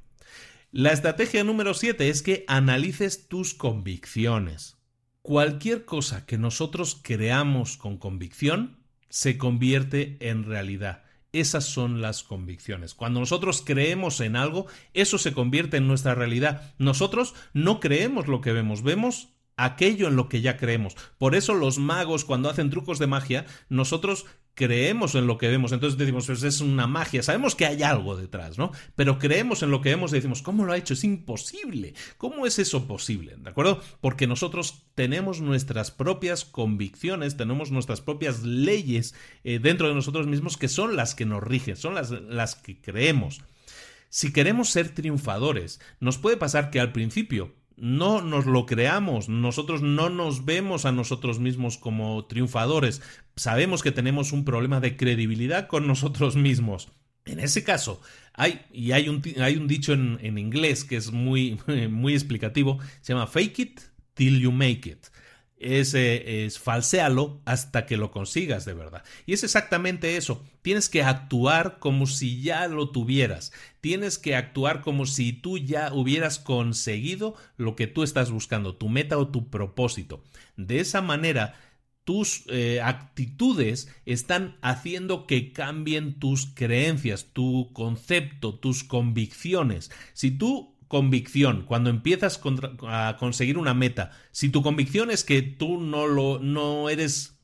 La estrategia número 7 es que analices tus convicciones. Cualquier cosa que nosotros creamos con convicción se convierte en realidad. Esas son las convicciones. Cuando nosotros creemos en algo, eso se convierte en nuestra realidad. Nosotros no creemos lo que vemos, vemos aquello en lo que ya creemos. Por eso los magos cuando hacen trucos de magia, nosotros creemos en lo que vemos, entonces decimos, pues es una magia, sabemos que hay algo detrás, ¿no? Pero creemos en lo que vemos y decimos, ¿cómo lo ha hecho? Es imposible. ¿Cómo es eso posible? ¿De acuerdo? Porque nosotros tenemos nuestras propias convicciones, tenemos nuestras propias leyes eh, dentro de nosotros mismos que son las que nos rigen, son las, las que creemos. Si queremos ser triunfadores, nos puede pasar que al principio no nos lo creamos, nosotros no nos vemos a nosotros mismos como triunfadores, sabemos que tenemos un problema de credibilidad con nosotros mismos. En ese caso, hay, y hay un, hay un dicho en, en, inglés que es muy, muy explicativo, se llama fake it till you make it es, es falséalo hasta que lo consigas de verdad. Y es exactamente eso. Tienes que actuar como si ya lo tuvieras. Tienes que actuar como si tú ya hubieras conseguido lo que tú estás buscando, tu meta o tu propósito. De esa manera, tus eh, actitudes están haciendo que cambien tus creencias, tu concepto, tus convicciones. Si tú convicción, cuando empiezas a conseguir una meta, si tu convicción es que tú no lo no eres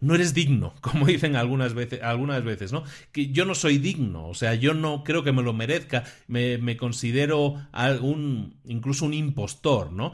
no eres digno, como dicen algunas veces, algunas veces, ¿no? Que yo no soy digno, o sea, yo no creo que me lo merezca, me, me considero un, incluso un impostor, ¿no?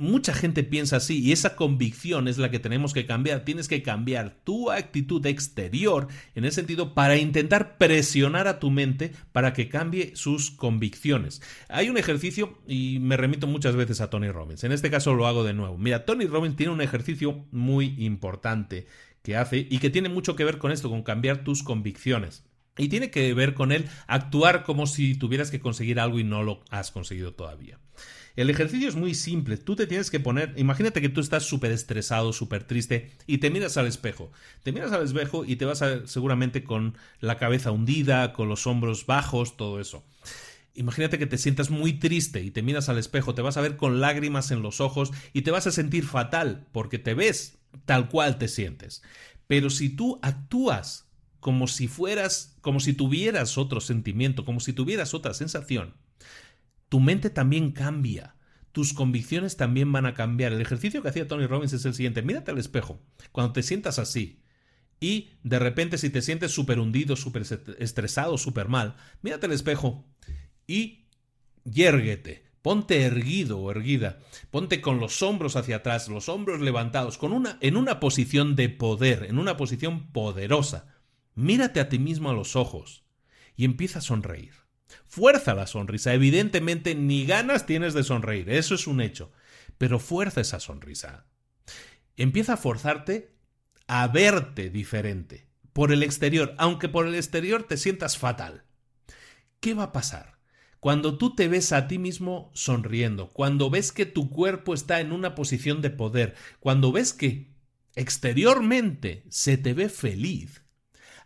Mucha gente piensa así y esa convicción es la que tenemos que cambiar. Tienes que cambiar tu actitud exterior en ese sentido para intentar presionar a tu mente para que cambie sus convicciones. Hay un ejercicio y me remito muchas veces a Tony Robbins. En este caso lo hago de nuevo. Mira, Tony Robbins tiene un ejercicio muy importante que hace y que tiene mucho que ver con esto, con cambiar tus convicciones. Y tiene que ver con él actuar como si tuvieras que conseguir algo y no lo has conseguido todavía. El ejercicio es muy simple. Tú te tienes que poner, imagínate que tú estás súper estresado, súper triste y te miras al espejo. Te miras al espejo y te vas a, seguramente con la cabeza hundida, con los hombros bajos, todo eso. Imagínate que te sientas muy triste y te miras al espejo, te vas a ver con lágrimas en los ojos y te vas a sentir fatal porque te ves tal cual te sientes. Pero si tú actúas como si fueras, como si tuvieras otro sentimiento, como si tuvieras otra sensación, tu mente también cambia. Tus convicciones también van a cambiar. El ejercicio que hacía Tony Robbins es el siguiente. Mírate al espejo. Cuando te sientas así y de repente si te sientes súper hundido, súper estresado, súper mal, mírate al espejo y yérguete. Ponte erguido o erguida. Ponte con los hombros hacia atrás, los hombros levantados, con una, en una posición de poder, en una posición poderosa. Mírate a ti mismo a los ojos y empieza a sonreír. Fuerza la sonrisa. Evidentemente ni ganas tienes de sonreír, eso es un hecho. Pero fuerza esa sonrisa. Empieza a forzarte a verte diferente. Por el exterior, aunque por el exterior te sientas fatal. ¿Qué va a pasar? Cuando tú te ves a ti mismo sonriendo, cuando ves que tu cuerpo está en una posición de poder, cuando ves que exteriormente se te ve feliz,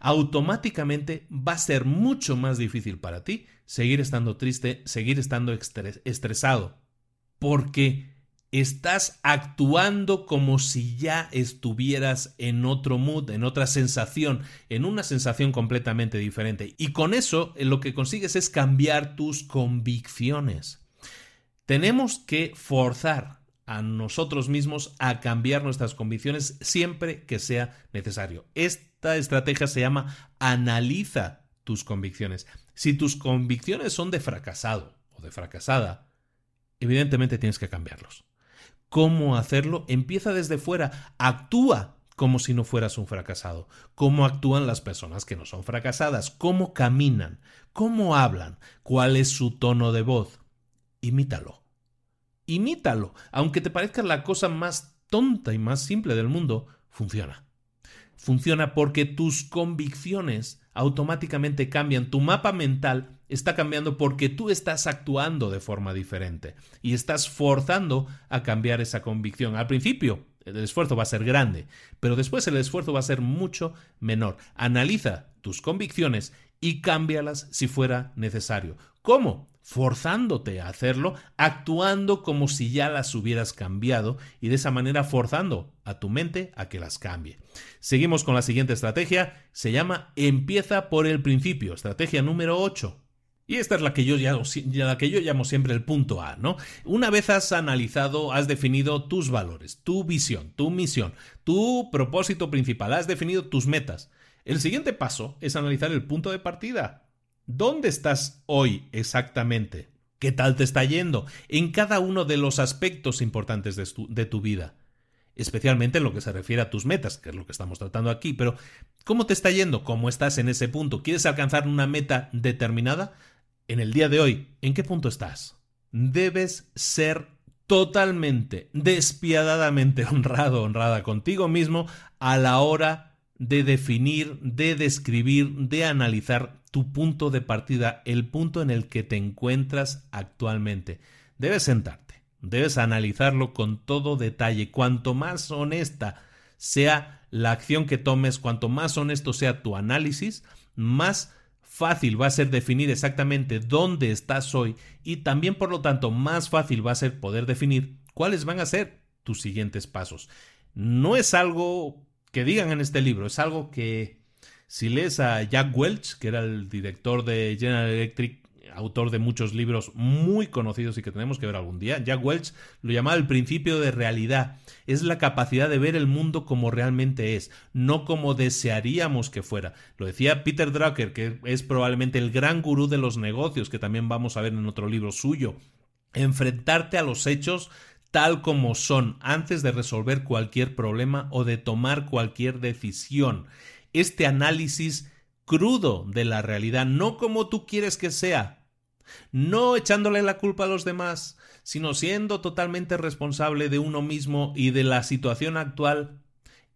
automáticamente va a ser mucho más difícil para ti seguir estando triste, seguir estando estresado, porque estás actuando como si ya estuvieras en otro mood, en otra sensación, en una sensación completamente diferente. Y con eso eh, lo que consigues es cambiar tus convicciones. Tenemos que forzar a nosotros mismos a cambiar nuestras convicciones siempre que sea necesario. Esta estrategia se llama analiza tus convicciones. Si tus convicciones son de fracasado o de fracasada, evidentemente tienes que cambiarlos. ¿Cómo hacerlo? Empieza desde fuera, actúa como si no fueras un fracasado. ¿Cómo actúan las personas que no son fracasadas? ¿Cómo caminan? ¿Cómo hablan? ¿Cuál es su tono de voz? Imítalo. Imítalo. Aunque te parezca la cosa más tonta y más simple del mundo, funciona. Funciona porque tus convicciones automáticamente cambian. Tu mapa mental está cambiando porque tú estás actuando de forma diferente y estás forzando a cambiar esa convicción. Al principio el esfuerzo va a ser grande, pero después el esfuerzo va a ser mucho menor. Analiza tus convicciones y cámbialas si fuera necesario. ¿Cómo? forzándote a hacerlo, actuando como si ya las hubieras cambiado y de esa manera forzando a tu mente a que las cambie. Seguimos con la siguiente estrategia, se llama empieza por el principio, estrategia número 8. Y esta es la que yo llamo, la que yo llamo siempre el punto A, ¿no? Una vez has analizado, has definido tus valores, tu visión, tu misión, tu propósito principal, has definido tus metas. El siguiente paso es analizar el punto de partida. ¿Dónde estás hoy exactamente? ¿Qué tal te está yendo en cada uno de los aspectos importantes de tu, vida? Especialmente en lo que se refiere a tus metas, que es lo que estamos tratando aquí, pero ¿cómo te está yendo? ¿Cómo estás en ese punto? ¿Quieres alcanzar una meta determinada? En el día de hoy, ¿en qué punto estás? Debes ser totalmente, despiadadamente honrado, honrada contigo mismo a la hora de definir, de describir, de analizar tu punto de partida, el punto en el que te encuentras actualmente. Debes sentarte, debes analizarlo con todo detalle. Cuanto más honesta sea la acción que tomes, cuanto más honesto sea tu análisis, más fácil va a ser definir exactamente dónde estás hoy y también por lo tanto más fácil va a ser poder definir cuáles van a ser tus siguientes pasos. No es algo que digan en este libro, es algo que si lees a Jack Welch, que era el director de General Electric, autor de muchos libros muy conocidos y que tenemos que ver algún día, Jack Welch lo llamaba el principio de realidad. Es la capacidad de ver el mundo como realmente es, no como desearíamos que fuera. Lo decía Peter Drucker, que es probablemente el gran gurú de los negocios, que también vamos a ver en otro libro suyo. Enfrentarte a los hechos tal como son antes de resolver cualquier problema o de tomar cualquier decisión. Este análisis crudo de la realidad, no como tú quieres que sea, no echándole la culpa a los demás, sino siendo totalmente responsable de uno mismo y de la situación actual,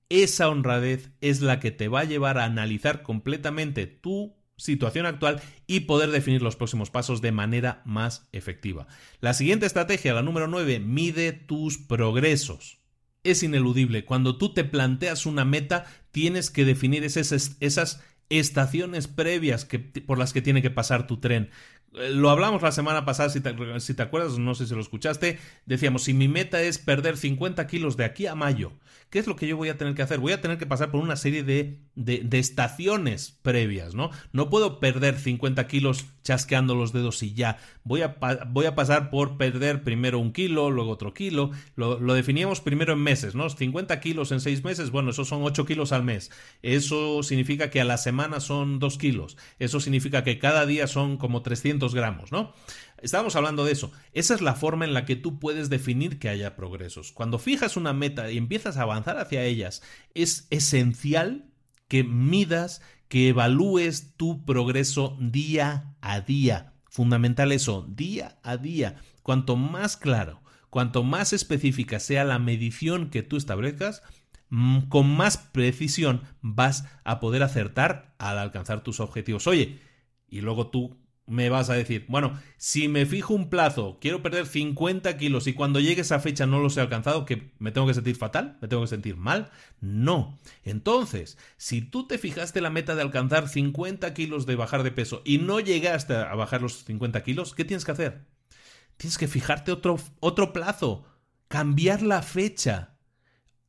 esa honradez es la que te va a llevar a analizar completamente tu situación actual y poder definir los próximos pasos de manera más efectiva. La siguiente estrategia, la número 9, mide tus progresos es ineludible. Cuando tú te planteas una meta, tienes que definir esas, esas estaciones previas que, por las que tiene que pasar tu tren. Eh, lo hablamos la semana pasada, si te, si te, acuerdas, no sé si lo escuchaste, decíamos, si mi meta es perder 50 kilos de aquí a mayo, ¿qué es lo que yo voy a tener que hacer? Voy a tener que pasar por una serie de, de, estaciones previas, ¿no? No puedo perder 50 kilos chasqueando los dedos y ya. Voy a, voy a pasar por perder primero un kilo, luego otro kilo. Lo, lo, definíamos primero en meses, ¿no? 50 kilos en 6 meses, bueno, eso son 8 kilos al mes. Eso significa que a la semana son 2 kilos. Eso significa que cada día son como 300 gramos, ¿no? Estábamos hablando de eso. Esa es la forma en la que tú puedes definir que haya progresos. Cuando fijas una meta y empiezas a avanzar hacia ellas, es esencial que midas, que evalúes tu progreso día a día. Fundamental eso, día a día. Cuanto más claro, cuanto más específica sea la medición que tú establezcas, mm, con más precisión vas a poder acertar al alcanzar tus objetivos. Oye, y luego tú me vas a decir, bueno, si me fijo un plazo, quiero perder 50 kilos y cuando llegue esa fecha no los he alcanzado, ¿que me tengo que sentir fatal? ¿Me tengo que sentir mal? No. Entonces, si tú te fijaste la meta de alcanzar 50 kilos de bajar de peso y no llegaste a bajar los 50 kilos, ¿qué tienes que hacer? Tienes que fijarte otro, otro plazo, cambiar la fecha.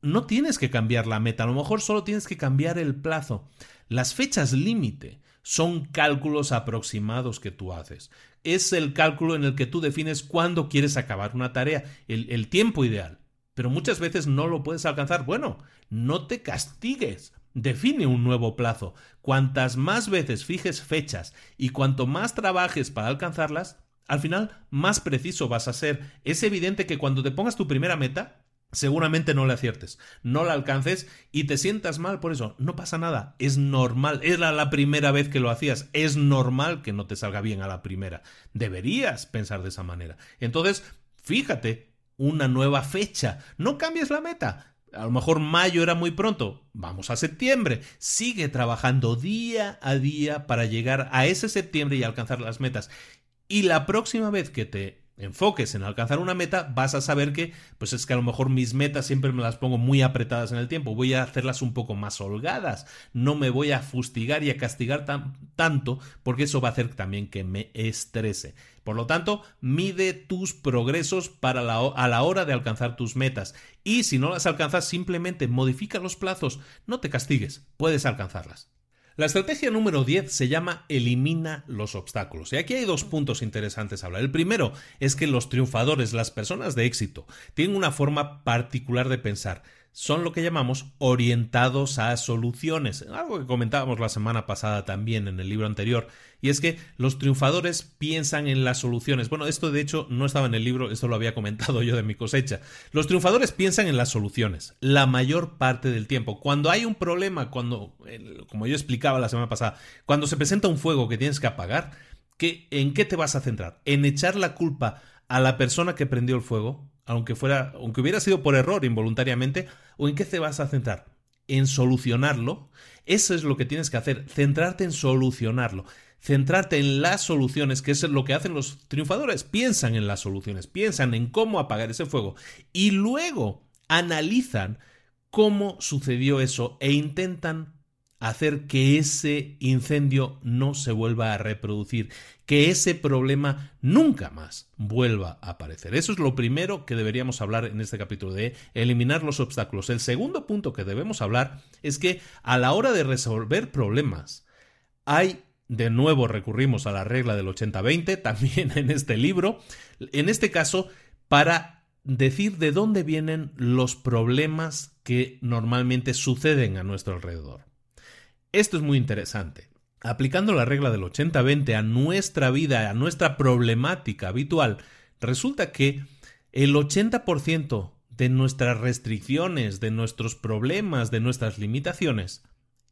No tienes que cambiar la meta, a lo mejor solo tienes que cambiar el plazo. Las fechas límite son cálculos aproximados que tú haces. Es el cálculo en el que tú defines cuándo quieres acabar una tarea, el, tiempo ideal. Pero muchas veces no lo puedes alcanzar. Bueno, no te castigues. Define un nuevo plazo. Cuantas más veces fijes fechas y cuanto más trabajes para alcanzarlas, al final más preciso vas a ser. Es evidente que cuando te pongas tu primera meta, seguramente no le aciertes, no la alcances y te sientas mal por eso. No pasa nada, es normal. Era la primera vez que lo hacías, es normal que no te salga bien a la primera. Deberías pensar de esa manera. Entonces, fíjate, una nueva fecha. No cambies la meta. A lo mejor mayo era muy pronto. Vamos a septiembre. Sigue trabajando día a día para llegar a ese septiembre y alcanzar las metas. Y la próxima vez que te enfoques en alcanzar una meta, vas a saber que, pues es que a lo mejor mis metas siempre me las pongo muy apretadas en el tiempo, voy a hacerlas un poco más holgadas, no me voy a fustigar y a castigar tan, tanto, porque eso va a hacer también que me estrese. Por lo tanto, mide tus progresos para la, a la hora de alcanzar tus metas. Y si no las alcanzas, simplemente modifica los plazos, no te castigues, puedes alcanzarlas. La estrategia número 10 se llama elimina los obstáculos. Y aquí hay dos puntos interesantes a hablar. El primero es que los triunfadores, las personas de éxito, tienen una forma particular de pensar son lo que llamamos orientados a soluciones, algo que comentábamos la semana pasada también en el libro anterior, y es que los triunfadores piensan en las soluciones. Bueno, esto de hecho no estaba en el libro, esto lo había comentado yo de mi cosecha. Los triunfadores piensan en las soluciones la mayor parte del tiempo. Cuando hay un problema, cuando, como yo explicaba la semana pasada, cuando se presenta un fuego que tienes que apagar, ¿en qué te vas a centrar? ¿En echar la culpa a la persona que prendió el fuego? Aunque fuera, aunque hubiera sido por error involuntariamente, o en qué te vas a centrar? En solucionarlo. Eso es lo que tienes que hacer, centrarte en solucionarlo, centrarte en las soluciones, que es lo que hacen los triunfadores. Piensan en las soluciones, piensan en cómo apagar ese fuego y luego analizan cómo sucedió eso e intentan hacer que ese incendio no se vuelva a reproducir, que ese problema nunca más vuelva a aparecer. Eso es lo primero que deberíamos hablar en este capítulo de eliminar los obstáculos. El segundo punto que debemos hablar es que a la hora de resolver problemas hay de nuevo recurrimos a la regla del 80-20, también en este libro, en este caso, para decir de dónde vienen los problemas que normalmente suceden a nuestro alrededor. Esto es muy interesante. Aplicando la regla del 80-20 a nuestra vida, a nuestra problemática habitual, resulta que el 80% de nuestras restricciones, de nuestros problemas, de nuestras limitaciones,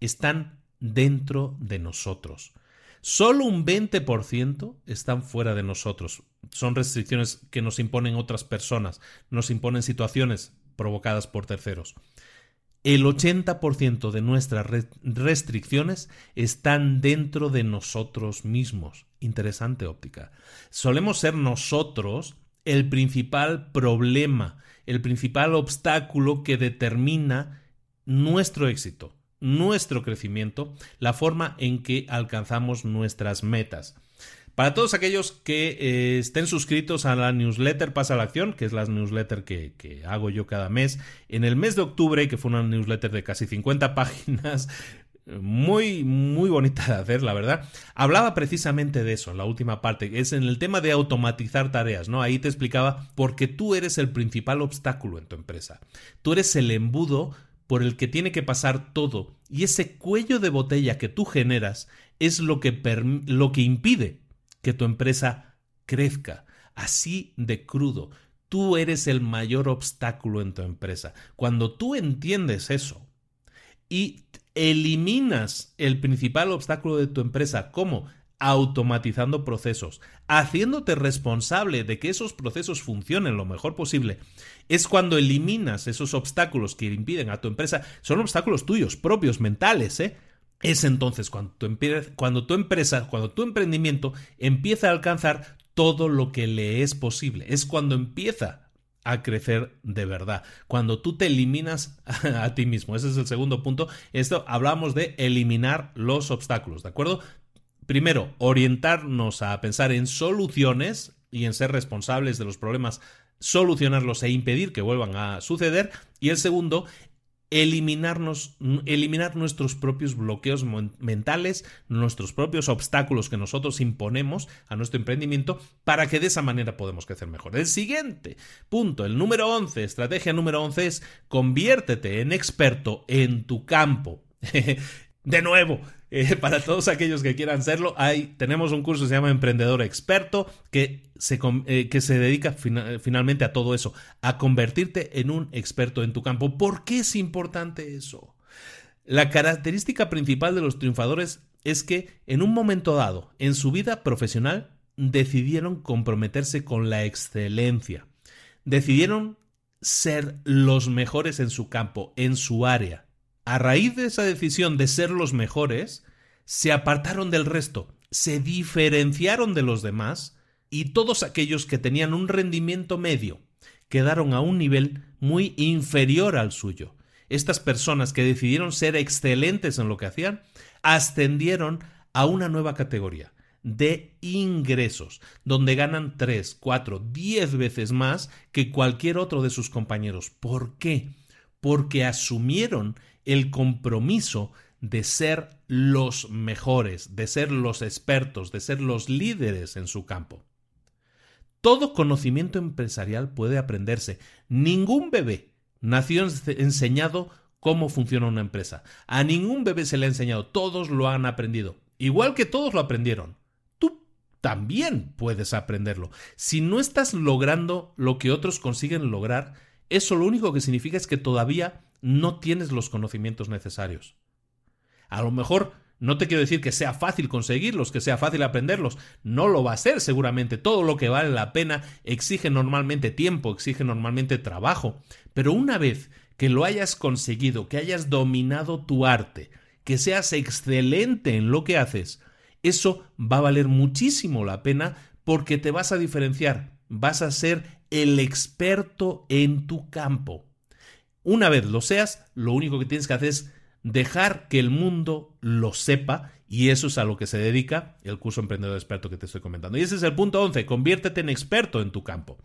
están dentro de nosotros. Solo un 20% están fuera de nosotros. Son restricciones que nos imponen otras personas, nos imponen situaciones provocadas por terceros el 80% de nuestras restricciones están dentro de nosotros mismos. Interesante óptica. Solemos ser nosotros el principal problema, el principal obstáculo que determina nuestro éxito, nuestro crecimiento, la forma en que alcanzamos nuestras metas. Para todos aquellos que eh, estén suscritos a la newsletter Pasa la Acción, que es la newsletter que, que, hago yo cada mes, en el mes de octubre, que fue una newsletter de casi 50 páginas, muy, muy bonita de hacer, la verdad, hablaba precisamente de eso, la última parte, es en el tema de automatizar tareas, ¿no? Ahí te explicaba porque tú eres el principal obstáculo en tu empresa. Tú eres el embudo por el que tiene que pasar todo y ese cuello de botella que tú generas es lo que, lo que impide que tu empresa crezca. Así de crudo. Tú eres el mayor obstáculo en tu empresa. Cuando tú entiendes eso y eliminas el principal obstáculo de tu empresa, como automatizando procesos, haciéndote responsable de que esos procesos funcionen lo mejor posible, es cuando eliminas esos obstáculos que impiden a tu empresa, son obstáculos tuyos, propios, mentales, ¿eh? Es entonces cuando tu, empresa, cuando tu emprendimiento empieza a alcanzar todo lo que le es posible. Es cuando empieza a crecer de verdad. Cuando tú te eliminas a, ti mismo. Ese es el segundo punto. Esto hablamos de eliminar los obstáculos, ¿de acuerdo? Primero, orientarnos a pensar en soluciones y en ser responsables de los problemas solucionarlos e impedir que vuelvan a suceder. Y el segundo, eliminarnos, eliminar nuestros propios bloqueos mentales, nuestros propios obstáculos que nosotros imponemos a nuestro emprendimiento para que de esa manera podamos crecer mejor. El siguiente punto, el número 11, estrategia número 11 es conviértete en experto en tu campo. De nuevo, eh, para todos aquellos que quieran serlo, hay, tenemos un curso que se llama Emprendedor Experto que se, eh, que se dedica finalmente a todo eso, a convertirte en un experto en tu campo. ¿Por qué es importante eso? La característica principal de los triunfadores es que en un momento dado, en su vida profesional, decidieron comprometerse con la excelencia. Decidieron ser los mejores en su campo, en su área a raíz de esa decisión de ser los mejores, se apartaron del resto, se diferenciaron de los demás y todos aquellos que tenían un rendimiento medio quedaron a un nivel muy inferior al suyo. Estas personas que decidieron ser excelentes en lo que hacían ascendieron a una nueva categoría de ingresos, donde ganan 3, 4, 10 veces más que cualquier otro de sus compañeros. ¿Por qué? Porque asumieron el compromiso de ser los mejores, de ser los expertos, de ser los líderes en su campo. Todo conocimiento empresarial puede aprenderse. Ningún bebé nació enseñado cómo funciona una empresa. A ningún bebé se le ha enseñado. Todos lo han aprendido. Igual que todos lo aprendieron. Tú también puedes aprenderlo. Si no estás logrando lo que otros consiguen lograr, eso lo único que significa es que todavía no tienes los conocimientos necesarios. A lo mejor no te quiero decir que sea fácil conseguirlos, que sea fácil aprenderlos. No lo va a ser seguramente. Todo lo que vale la pena exige normalmente tiempo, exige normalmente trabajo. Pero una vez que lo hayas conseguido, que hayas dominado tu arte, que seas excelente en lo que haces, eso va a valer muchísimo la pena porque te vas a diferenciar, vas a ser el experto en tu campo. Una vez lo seas, lo único que tienes que hacer es dejar que el mundo lo sepa y eso es a lo que se dedica el curso Emprendedor Experto que te estoy comentando. Y ese es el punto 11, conviértete en experto en tu campo.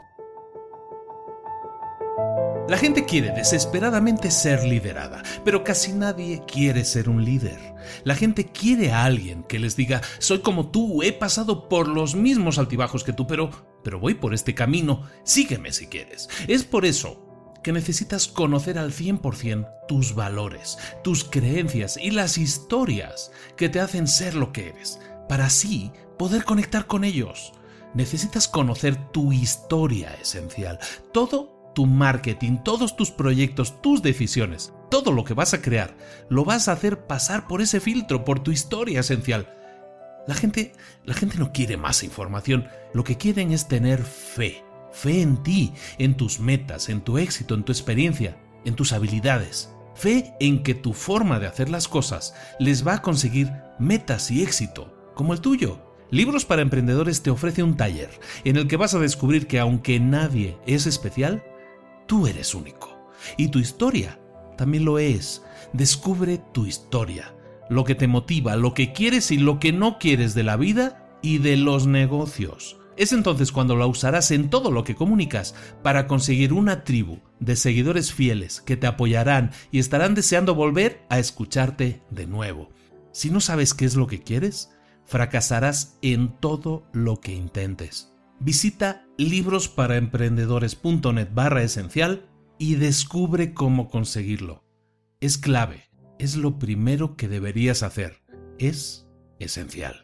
La gente quiere desesperadamente ser liderada, pero casi nadie quiere ser un líder. La gente quiere a alguien que les diga, soy como tú, he pasado por los mismos altibajos que tú, pero, pero voy por este camino, sígueme si quieres. Es por eso que necesitas conocer al 100% tus valores, tus creencias y las historias que te hacen ser lo que eres, para así poder conectar con ellos. Necesitas conocer tu historia esencial, todo tu marketing, todos tus proyectos, tus decisiones, todo lo que vas a crear, lo vas a hacer pasar por ese filtro, por tu historia esencial. La gente, la gente no quiere más información, lo que quieren es tener fe Fe en ti, en tus metas, en tu éxito, en tu experiencia, en tus habilidades. Fe en que tu forma de hacer las cosas les va a conseguir metas y éxito, como el tuyo. Libros para Emprendedores te ofrece un taller en el que vas a descubrir que aunque nadie es especial, tú eres único. Y tu historia también lo es. Descubre tu historia, lo que te motiva, lo que quieres y lo que no quieres de la vida y de los negocios. Es entonces cuando la usarás en todo lo que comunicas para conseguir una tribu de seguidores fieles que te apoyarán y estarán deseando volver a escucharte de nuevo. Si no sabes qué es lo que quieres, fracasarás en todo lo que intentes. Visita librosparaemprendedores.net barra esencial y descubre cómo conseguirlo. Es clave, es lo primero que deberías hacer, es esencial.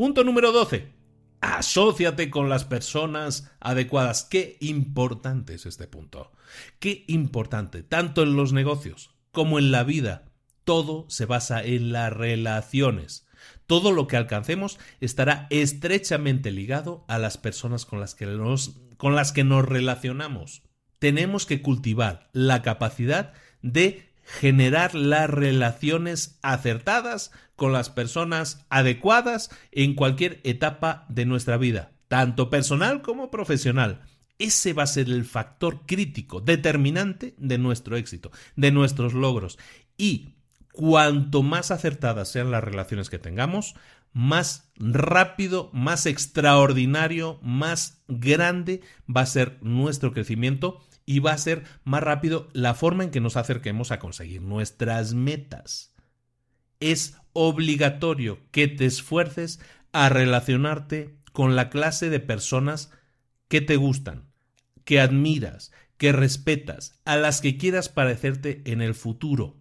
Punto número 12. Asociate con las personas adecuadas. Qué importante es este punto. Qué importante, tanto en los negocios como en la vida. Todo se basa en las relaciones. Todo lo que alcancemos estará estrechamente ligado a las personas con las que nos, con las que nos relacionamos. Tenemos que cultivar la capacidad de generar las relaciones acertadas con las personas adecuadas en cualquier etapa de nuestra vida, tanto personal como profesional. Ese va a ser el factor crítico, determinante de nuestro éxito, de nuestros logros. Y cuanto más acertadas sean las relaciones que tengamos, más rápido, más extraordinario, más grande va a ser nuestro crecimiento y va a ser más rápido la forma en que nos acerquemos a conseguir nuestras metas. Es obligatorio que te esfuerces a relacionarte con la clase de personas que te gustan, que admiras, que respetas, a las que quieras parecerte en el futuro.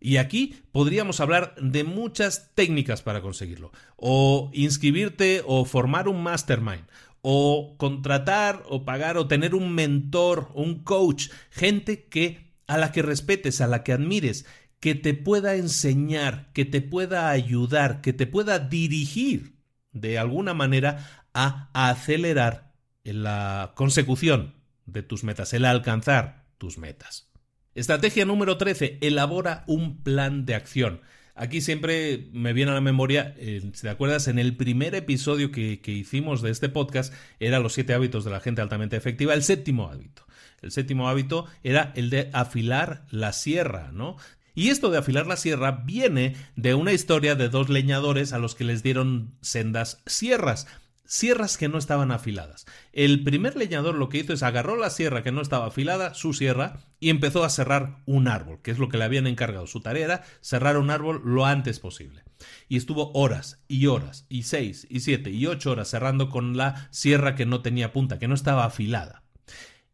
Y aquí podríamos hablar de muchas técnicas para conseguirlo. O inscribirte o formar un mastermind o contratar o pagar o tener un mentor, un coach, gente que a la que respetes, a la que admires, que te pueda enseñar, que te pueda ayudar, que te pueda dirigir de alguna manera a acelerar la consecución de tus metas, el alcanzar tus metas. Estrategia número 13. Elabora un plan de acción. Aquí siempre me viene a la memoria, eh, si te acuerdas, en el primer episodio que, que hicimos de este podcast era los siete hábitos de la gente altamente efectiva, el séptimo hábito. El séptimo hábito era el de afilar la sierra, ¿no? Y esto de afilar la sierra viene de una historia de dos leñadores a los que les dieron sendas sierras sierras que no estaban afiladas. El primer leñador lo que hizo es agarró la sierra que no estaba afilada, su sierra, y empezó a cerrar un árbol, que es lo que le habían encargado. Su tarea era cerrar un árbol lo antes posible. Y estuvo horas y horas, y seis, y siete, y ocho horas cerrando con la sierra que no tenía punta, que no estaba afilada.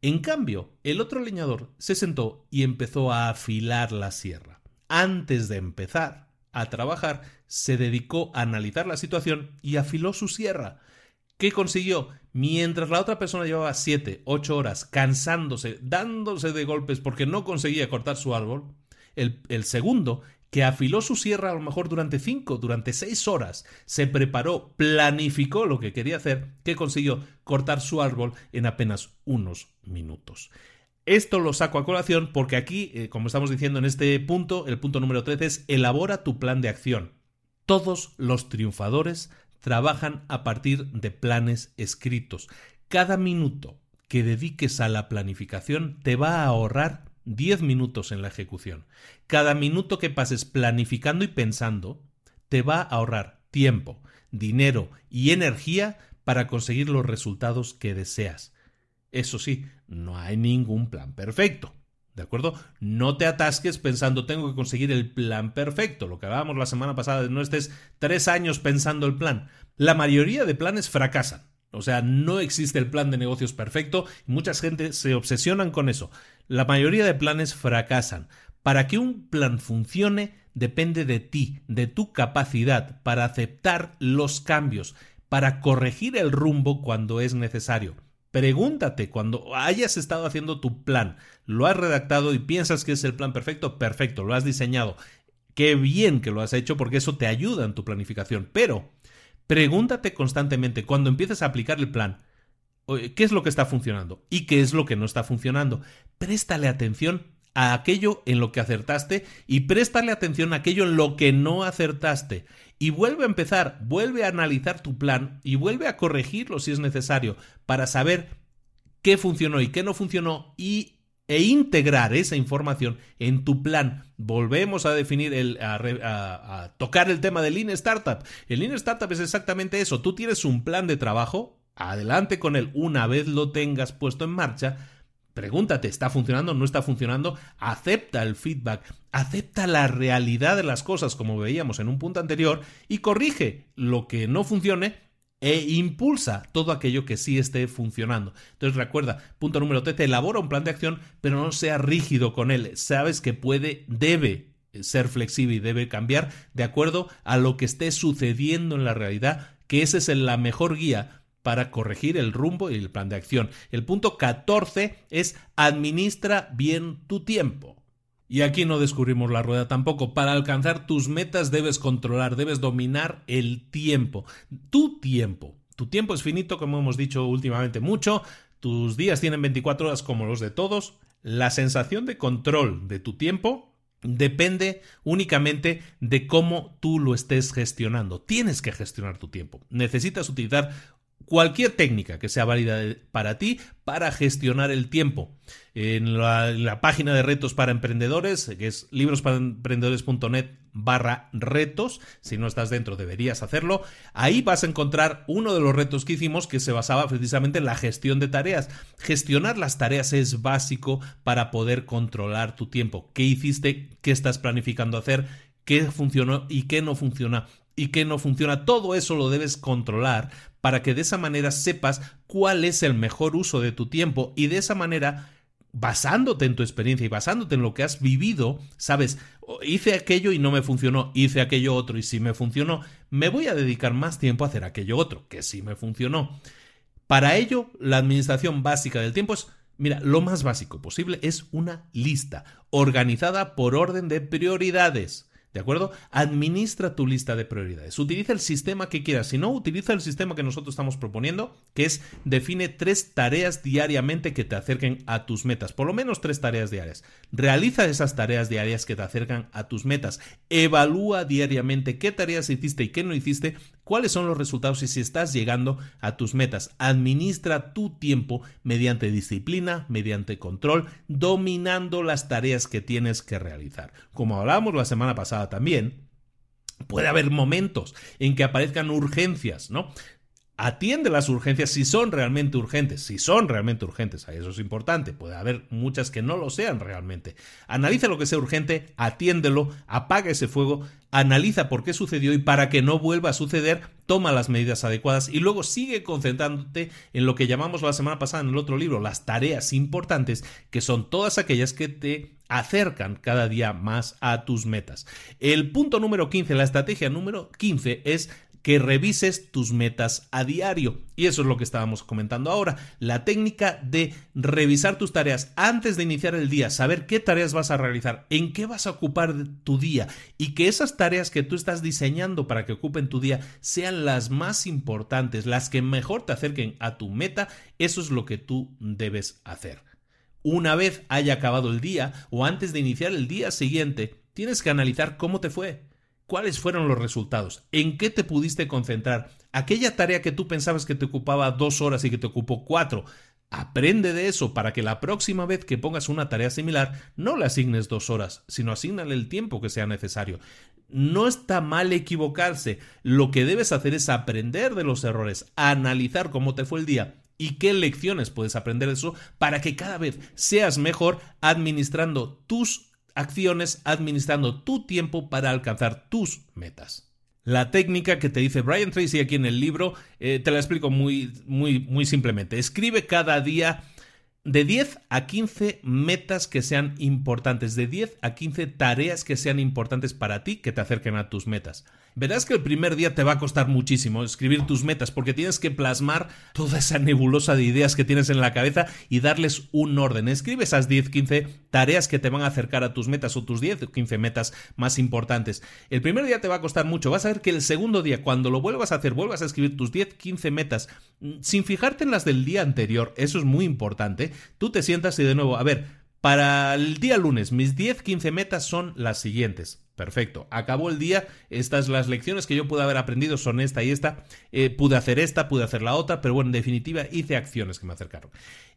En cambio, el otro leñador se sentó y empezó a afilar la sierra. Antes de empezar a trabajar, se dedicó a analizar la situación y afiló su sierra. ¿Qué consiguió? Mientras la otra persona llevaba 7, 8 horas cansándose, dándose de golpes porque no conseguía cortar su árbol, el, segundo, que afiló su sierra a lo mejor durante 5, durante 6 horas, se preparó, planificó lo que quería hacer, que consiguió cortar su árbol en apenas unos minutos. Esto lo saco a colación porque aquí, eh, como estamos diciendo en este punto, el punto número 13 es elabora tu plan de acción. Todos los triunfadores trabajan a partir de planes escritos. Cada minuto que dediques a la planificación te va a ahorrar 10 minutos en la ejecución. Cada minuto que pases planificando y pensando te va a ahorrar tiempo, dinero y energía para conseguir los resultados que deseas. Eso sí, no hay ningún plan perfecto. ¿De acuerdo? No te atasques pensando tengo que conseguir el plan perfecto. Lo que hablábamos la semana pasada, no estés tres años pensando el plan. La mayoría de planes fracasan. O sea, no existe el plan de negocios perfecto mucha gente se obsesionan con eso. La mayoría de planes fracasan. Para que un plan funcione depende de ti, de tu capacidad para aceptar los cambios, para corregir el rumbo cuando es necesario. Pregúntate cuando hayas estado haciendo tu plan, lo has redactado y piensas que es el plan perfecto, perfecto, lo has diseñado. Qué bien que lo has hecho porque eso te ayuda en tu planificación. Pero pregúntate constantemente cuando empieces a aplicar el plan, ¿qué es lo que está funcionando? ¿Y qué es lo que no está funcionando? Préstale atención a aquello en lo que acertaste y préstale atención a aquello en lo que no acertaste. Y vuelve a empezar, vuelve a analizar tu plan y vuelve a corregirlo si es necesario para saber qué funcionó y qué no funcionó y e integrar esa información en tu plan. Volvemos a definir el, a, a, tocar el tema del Lean Startup. El Lean Startup es exactamente eso. Tú tienes un plan de trabajo, adelante con él una vez lo tengas puesto en marcha Pregúntate, ¿está funcionando? ¿No está funcionando? Acepta el feedback, acepta la realidad de las cosas como veíamos en un punto anterior y corrige lo que no funcione e impulsa todo aquello que sí esté funcionando. Entonces recuerda, punto número 13, elabora un plan de acción, pero no sea rígido con él. Sabes que puede, debe ser flexible y debe cambiar de acuerdo a lo que esté sucediendo en la realidad, que esa es la mejor guía para corregir el rumbo y el plan de acción. El punto 14 es administra bien tu tiempo. Y aquí no descubrimos la rueda tampoco. Para alcanzar tus metas debes controlar, debes dominar el tiempo. Tu tiempo. Tu tiempo es finito, como hemos dicho últimamente mucho. Tus días tienen 24 horas como los de todos. La sensación de control de tu tiempo depende únicamente de cómo tú lo estés gestionando. Tienes que gestionar tu tiempo. Necesitas utilizar cualquier técnica que sea válida para ti para gestionar el tiempo. En la, página de retos para emprendedores, que es librosparaemprendedores.net barra retos, si no estás dentro deberías hacerlo, ahí vas a encontrar uno de los retos que hicimos que se basaba precisamente en la gestión de tareas. Gestionar las tareas es básico para poder controlar tu tiempo. ¿Qué hiciste? ¿Qué estás planificando hacer? ¿Qué funcionó y qué no funciona? y qué no funciona. Todo eso lo debes controlar para que de esa manera sepas cuál es el mejor uso de tu tiempo y de esa manera basándote en tu experiencia y basándote en lo que has vivido, sabes, oh, hice aquello y no me funcionó, hice aquello otro y sí me funcionó, me voy a dedicar más tiempo a hacer aquello otro, que sí me funcionó. Para ello, la administración básica del tiempo es, mira, lo más básico posible es una lista organizada por orden de prioridades. ¿De acuerdo? Administra tu lista de prioridades. Utiliza el sistema que quieras. Si no, utiliza el sistema que nosotros estamos proponiendo, que es define tres tareas diariamente que te acerquen a tus metas. Por lo menos tres tareas diarias. Realiza esas tareas diarias que te acercan a tus metas. Evalúa diariamente qué tareas hiciste y qué no hiciste, cuáles son los resultados y si estás llegando a tus metas. Administra tu tiempo mediante disciplina, mediante control, dominando las tareas que tienes que realizar. Como hablábamos la semana pasada, también, puede haber momentos en que aparezcan urgencias, ¿no? Atiende las urgencias si son realmente urgentes, si son realmente urgentes, eso es importante, puede haber muchas que no lo sean realmente. Analiza lo que sea urgente, atiéndelo, apaga ese fuego, analiza por qué sucedió y para que no vuelva a suceder, toma las medidas adecuadas y luego sigue concentrándote en lo que llamamos la semana pasada en el otro libro, las tareas importantes, que son todas aquellas que te acercan cada día más a tus metas. El punto número 15, la estrategia número 15 es que revises tus metas a diario. Y eso es lo que estábamos comentando ahora. La técnica de revisar tus tareas antes de iniciar el día, saber qué tareas vas a realizar, en qué vas a ocupar tu día y que esas tareas que tú estás diseñando para que ocupen tu día sean las más importantes, las que mejor te acerquen a tu meta, eso es lo que tú debes hacer. Una vez haya acabado el día o antes de iniciar el día siguiente, tienes que analizar cómo te fue, cuáles fueron los resultados, en qué te pudiste concentrar, aquella tarea que tú pensabas que te ocupaba dos horas y que te ocupó cuatro. Aprende de eso para que la próxima vez que pongas una tarea similar no le asignes dos horas, sino asignale el tiempo que sea necesario. No está mal equivocarse. Lo que debes hacer es aprender de los errores, analizar cómo te fue el día y qué lecciones puedes aprender de eso para que cada vez seas mejor administrando tus acciones, administrando tu tiempo para alcanzar tus metas. La técnica que te dice Brian Tracy aquí en el libro, eh, te la explico muy, muy, muy simplemente. Escribe cada día de 10 a 15 metas que sean importantes, de 10 a 15 tareas que sean importantes para ti que te acerquen a tus metas. Verás que el primer día te va a costar muchísimo escribir tus metas porque tienes que plasmar toda esa nebulosa de ideas que tienes en la cabeza y darles un orden. Escribe esas 10, 15 tareas que te van a acercar a tus metas o tus 10 o 15 metas más importantes. El primer día te va a costar mucho. Vas a ver que el segundo día, cuando lo vuelvas a hacer, vuelvas a escribir tus 10, 15 metas mm, sin fijarte en las del día anterior. Eso es muy importante. Tú te sientas y de nuevo, a ver, para el día lunes, mis 10, 15 metas son las siguientes. Perfecto. Acabó el día. Estas las lecciones que yo pude haber aprendido son esta y esta. Eh, pude hacer esta, pude hacer la otra, pero bueno, en definitiva hice acciones que me acercaron.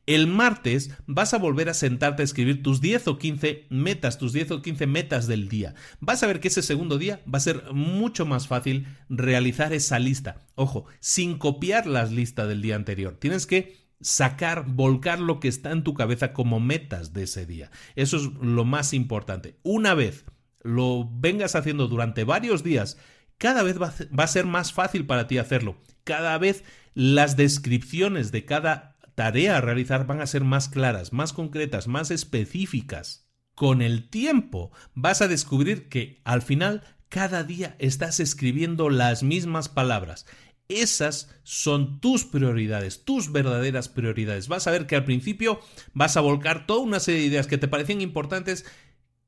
El martes vas a volver a sentarte a escribir tus 10 o 15 metas, tus 10 o 15 metas del día. Vas a ver que ese segundo día va a ser mucho más fácil realizar esa lista. Ojo, sin copiar las listas del día anterior. Tienes que sacar, volcar lo que está en tu cabeza como metas de ese día. Eso es lo más importante. Una vez lo vengas haciendo durante varios días, cada vez va a ser más fácil para ti hacerlo. Cada vez las descripciones de cada tarea a realizar van a ser más claras, más concretas, más específicas. Con el tiempo vas a descubrir que al final cada día estás escribiendo las mismas palabras. Esas son tus prioridades, tus verdaderas prioridades. Vas a ver que al principio vas a volcar toda una serie de ideas que te parecían importantes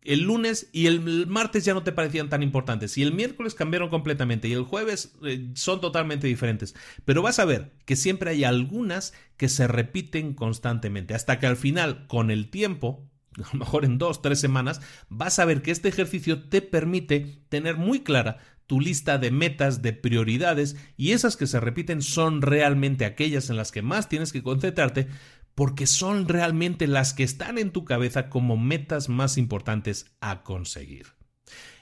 el lunes y el martes ya no te parecían tan importantes. Y el miércoles cambiaron completamente. Y el jueves eh, son totalmente diferentes. Pero vas a ver que siempre hay algunas que se repiten constantemente. Hasta que al final, con el tiempo, a lo mejor en dos, tres semanas, vas a ver que este ejercicio te permite tener muy clara tu lista de metas, de prioridades, y esas que se repiten son realmente aquellas en las que más tienes que concentrarte porque son realmente las que están en tu cabeza como metas más importantes a conseguir.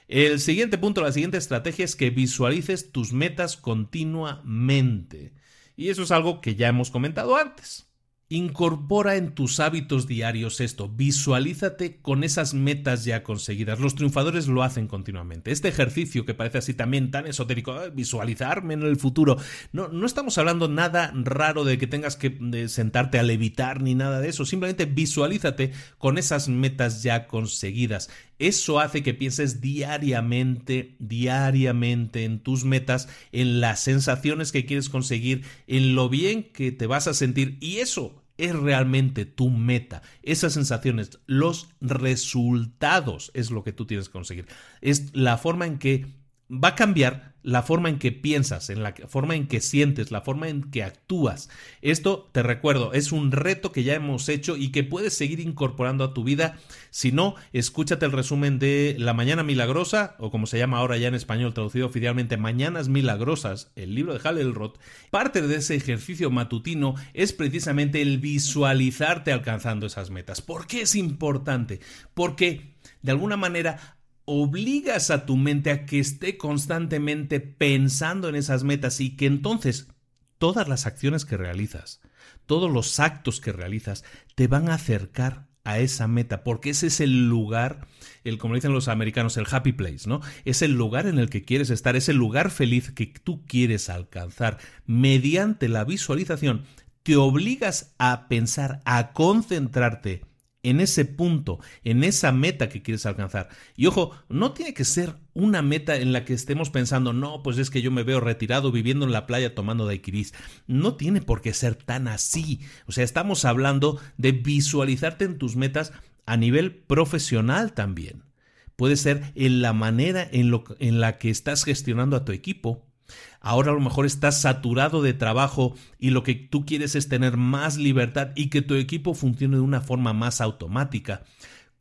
El siguiente punto, la siguiente estrategia es que visualices tus metas continuamente. Y eso es algo que ya hemos comentado antes. Incorpora en tus hábitos diarios esto, visualízate con esas metas ya conseguidas. Los triunfadores lo hacen continuamente. Este ejercicio que parece así también tan esotérico, visualizarme en el futuro, no, no estamos hablando nada raro de que tengas que sentarte a levitar ni nada de eso, simplemente visualízate con esas metas ya conseguidas. Eso hace que pienses diariamente, diariamente en tus metas, en las sensaciones que quieres conseguir, en lo bien que te vas a sentir y eso es realmente tu meta. Esas sensaciones, los resultados es lo que tú tienes que conseguir. Es la forma en que va a cambiar la forma en que piensas, en la forma en que sientes, la forma en que actúas. Esto, te recuerdo, es un reto que ya hemos hecho y que puedes seguir incorporando a tu vida. Si no, escúchate el resumen de La Mañana Milagrosa, o como se llama ahora ya en español traducido oficialmente, Mañanas Milagrosas, el libro de Hal Roth. Parte de ese ejercicio matutino es precisamente el visualizarte alcanzando esas metas. ¿Por qué es importante? Porque de alguna manera obligas a tu mente a que esté constantemente pensando en esas metas y que entonces todas las acciones que realizas, todos los actos que realizas, te van a acercar a esa meta, porque ese es el lugar, el como dicen los americanos, el happy place, ¿no? Es el lugar en el que quieres estar, es el lugar feliz que tú quieres alcanzar. Mediante la visualización, te obligas a pensar, a concentrarte en ese punto, en esa meta que quieres alcanzar. Y ojo, no tiene que ser una meta en la que estemos pensando, no, pues es que yo me veo retirado viviendo en la playa tomando daiquiris. No tiene por qué ser tan así. O sea, estamos hablando de visualizarte en tus metas a nivel profesional también. Puede ser en la manera en, lo, en la que estás gestionando a tu equipo, Ahora a lo mejor estás saturado de trabajo y lo que tú quieres es tener más libertad y que tu equipo funcione de una forma más automática.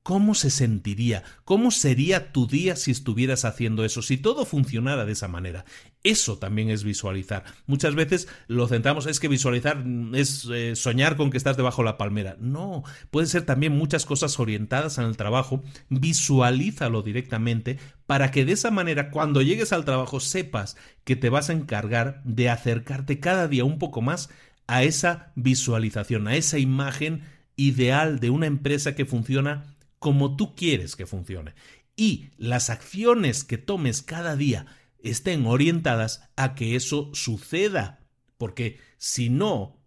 ¿Cómo se sentiría? ¿Cómo sería tu día si estuvieras haciendo eso? Si todo funcionara de esa manera. Eso también es visualizar. Muchas veces lo centramos, es que visualizar es eh, soñar con que estás debajo de la palmera. No, puede ser también muchas cosas orientadas en el trabajo. Visualízalo directamente para que de esa manera cuando llegues al trabajo sepas que te vas a encargar de acercarte cada día un poco más a esa visualización, a esa imagen ideal de una empresa que funciona como tú quieres que funcione. Y las acciones que tomes cada día estén orientadas a que eso suceda. Porque si no,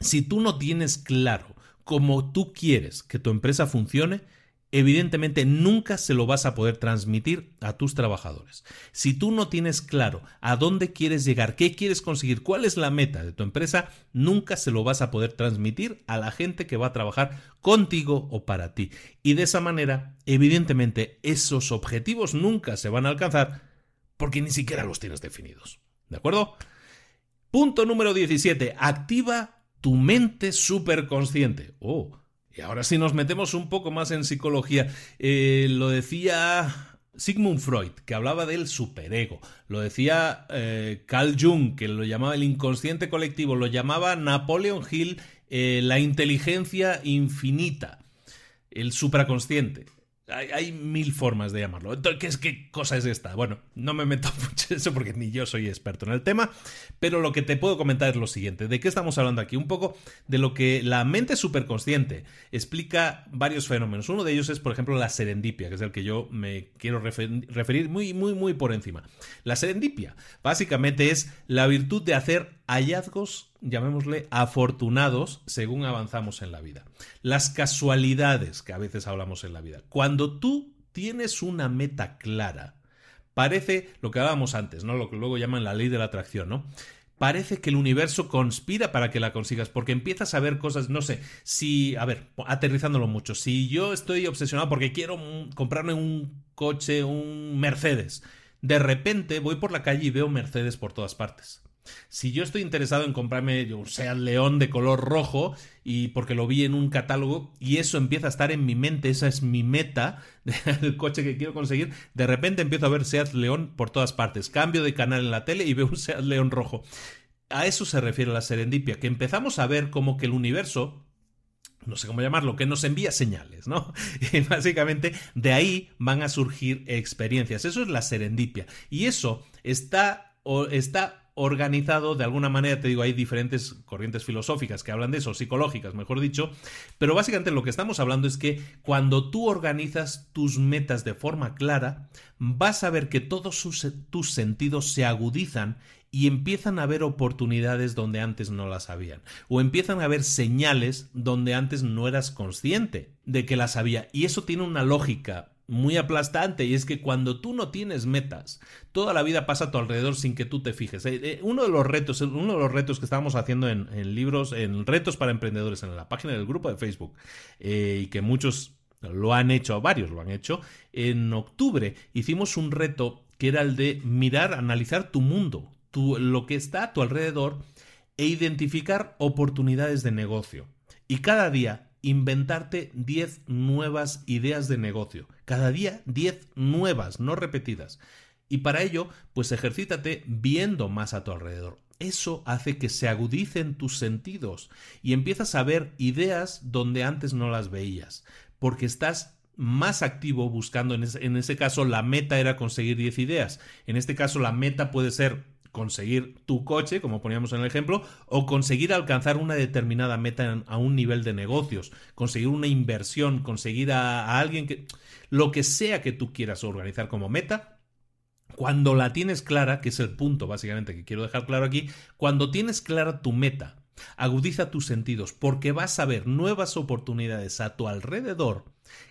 si tú no tienes claro cómo tú quieres que tu empresa funcione, evidentemente nunca se lo vas a poder transmitir a tus trabajadores. Si tú no tienes claro a dónde quieres llegar, qué quieres conseguir, cuál es la meta de tu empresa, nunca se lo vas a poder transmitir a la gente que va a trabajar contigo o para ti. Y de esa manera, evidentemente, esos objetivos nunca se van a alcanzar porque ni siquiera los tienes definidos. ¿De acuerdo? Punto número 17. Activa tu mente superconsciente. Oh, y ahora si nos metemos un poco más en psicología, eh, lo decía Sigmund Freud, que hablaba del superego, lo decía eh, Carl Jung, que lo llamaba el inconsciente colectivo, lo llamaba Napoleon Hill eh, la inteligencia infinita, el supraconsciente. Hay, mil formas de llamarlo. Entonces, ¿qué, es, ¿qué cosa es esta? Bueno, no me meto mucho en eso porque ni yo soy experto en el tema, pero lo que te puedo comentar es lo siguiente. ¿De qué estamos hablando aquí? Un poco de lo que la mente superconsciente explica varios fenómenos. Uno de ellos es, por ejemplo, la serendipia, que es el que yo me quiero referir muy, muy, muy por encima. La serendipia básicamente es la virtud de hacer hallazgos llamémosle, afortunados según avanzamos en la vida. Las casualidades que a veces hablamos en la vida. Cuando tú tienes una meta clara, parece lo que hablábamos antes, ¿no? Lo que luego llaman la ley de la atracción, ¿no? Parece que el universo conspira para que la consigas, porque empiezas a ver cosas, no sé, si, a ver, aterrizándolo mucho, si yo estoy obsesionado porque quiero comprarme un coche, un Mercedes, de repente voy por la calle y veo Mercedes por todas partes. Si yo estoy interesado en comprarme un Seat León de color rojo y porque lo vi en un catálogo y eso empieza a estar en mi mente, esa es mi meta del coche que quiero conseguir, de repente empiezo a ver Seat León por todas partes. Cambio de canal en la tele y veo un Seat León rojo. A eso se refiere la serendipia, que empezamos a ver como que el universo no sé cómo llamarlo, que nos envía señales, ¿no? Y básicamente de ahí van a surgir experiencias. Eso es la serendipia. Y eso está, está organizado, de alguna manera, te digo, hay diferentes corrientes filosóficas que hablan de eso, psicológicas, mejor dicho, pero básicamente lo que estamos hablando es que cuando tú organizas tus metas de forma clara, vas a ver que todos tus sentidos se agudizan y empiezan a haber oportunidades donde antes no las habían, o empiezan a haber señales donde antes no eras consciente de que las había, y eso tiene una lógica muy aplastante y es que cuando tú no tienes metas, toda la vida pasa a tu alrededor sin que tú te fijes. Eh, eh, uno de los retos, uno de los retos que estábamos haciendo en, libros, en retos para emprendedores en la página del grupo de Facebook eh, y que muchos lo han hecho, varios lo han hecho, en octubre hicimos un reto que era el de mirar, analizar tu mundo, tu, lo que está a tu alrededor e identificar oportunidades de negocio. Y cada día inventarte 10 nuevas ideas de negocio. Cada día 10 nuevas, no repetidas. Y para ello, pues ejercítate viendo más a tu alrededor. Eso hace que se agudicen tus sentidos y empiezas a ver ideas donde antes no las veías, porque estás más activo buscando, en ese, en ese caso la meta era conseguir 10 ideas, en este caso la meta puede ser conseguir tu coche, como poníamos en el ejemplo, o conseguir alcanzar una determinada meta a un nivel de negocios, conseguir una inversión, conseguir a, alguien que... Lo que sea que tú quieras organizar como meta, cuando la tienes clara, que es el punto básicamente que quiero dejar claro aquí, cuando tienes clara tu meta, agudiza tus sentidos, porque vas a ver nuevas oportunidades a tu alrededor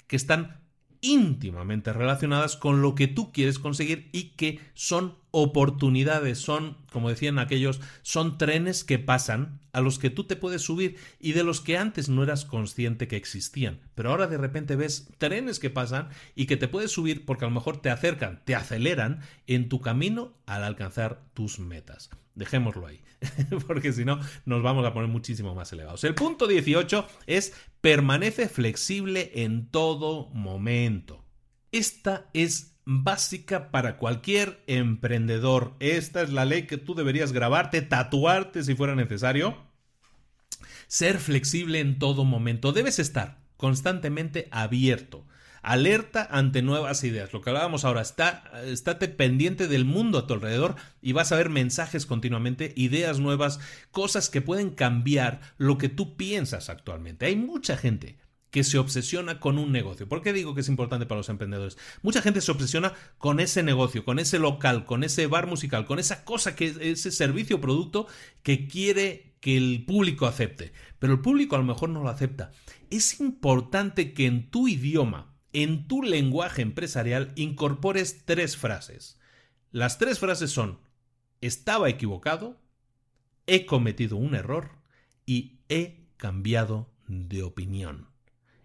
que están íntimamente relacionadas con lo que tú quieres conseguir y que son oportunidades, son, como decían aquellos, son trenes que pasan a los que tú te puedes subir y de los que antes no eras consciente que existían. Pero ahora de repente ves trenes que pasan y que te puedes subir porque a lo mejor te acercan, te aceleran en tu camino al alcanzar tus metas. Dejémoslo ahí, porque si no nos vamos a poner muchísimo más elevados. El punto 18 es permanece flexible en todo momento. Esta es básica para cualquier emprendedor. Esta es la ley que tú deberías grabarte, tatuarte si fuera necesario. Ser flexible en todo momento. Debes estar constantemente abierto alerta ante nuevas ideas. Lo que hablábamos ahora, está, estate pendiente del mundo a tu alrededor y vas a ver mensajes continuamente, ideas nuevas, cosas que pueden cambiar lo que tú piensas actualmente. Hay mucha gente que se obsesiona con un negocio. ¿Por qué digo que es importante para los emprendedores? Mucha gente se obsesiona con ese negocio, con ese local, con ese bar musical, con esa cosa que ese servicio o producto que quiere que el público acepte. Pero el público a lo mejor no lo acepta. Es importante que en tu idioma en tu lenguaje empresarial incorpores tres frases. Las tres frases son estaba equivocado, he cometido un error y he cambiado de opinión.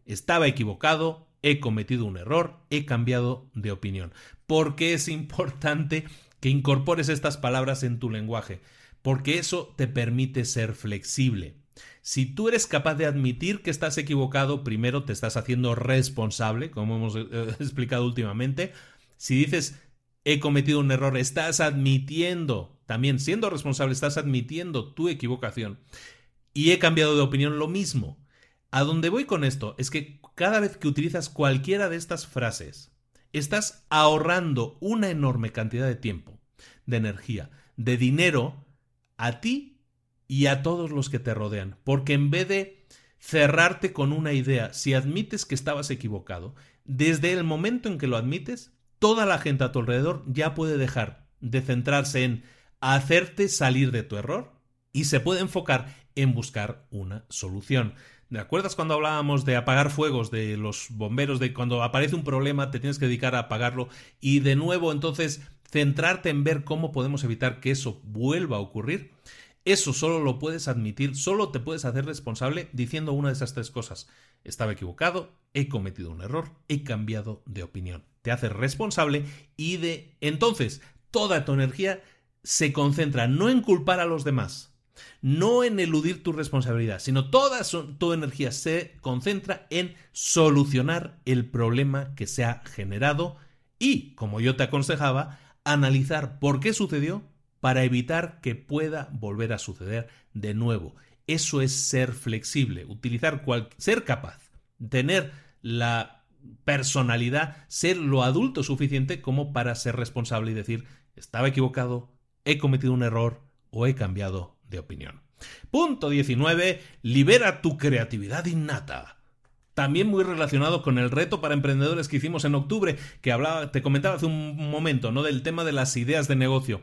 Estaba equivocado, he cometido un error, he cambiado de opinión. ¿Por qué es importante que incorpores estas palabras en tu lenguaje? Porque eso te permite ser flexible. Si tú eres capaz de admitir que estás equivocado, primero te estás haciendo responsable, como hemos eh, explicado últimamente. Si dices he cometido un error, estás admitiendo, también siendo responsable, estás admitiendo tu equivocación. Y he cambiado de opinión lo mismo. A donde voy con esto es que cada vez que utilizas cualquiera de estas frases, estás ahorrando una enorme cantidad de tiempo, de energía, de dinero a ti y a todos los que te rodean, porque en vez de cerrarte con una idea, si admites que estabas equivocado, desde el momento en que lo admites, toda la gente a tu alrededor ya puede dejar de centrarse en hacerte salir de tu error y se puede enfocar en buscar una solución. ¿Te acuerdas cuando hablábamos de apagar fuegos de los bomberos, de cuando aparece un problema te tienes que dedicar a apagarlo y de nuevo entonces centrarte en ver cómo podemos evitar que eso vuelva a ocurrir? Eso solo lo puedes admitir, solo te puedes hacer responsable diciendo una de esas tres cosas. Estaba equivocado, he cometido un error, he cambiado de opinión. Te haces responsable y de entonces toda tu energía se concentra no en culpar a los demás, no en eludir tu responsabilidad, sino toda tu energía se concentra en solucionar el problema que se ha generado y, como yo te aconsejaba, analizar por qué sucedió para evitar que pueda volver a suceder de nuevo. Eso es ser flexible, utilizar ser capaz, tener la personalidad, ser lo adulto suficiente como para ser responsable y decir, estaba equivocado, he cometido un error o he cambiado de opinión. Punto 19. Libera tu creatividad innata. También muy relacionado con el reto para emprendedores que hicimos en octubre, que hablaba, te comentaba hace un momento, ¿no? Del tema de las ideas de negocio.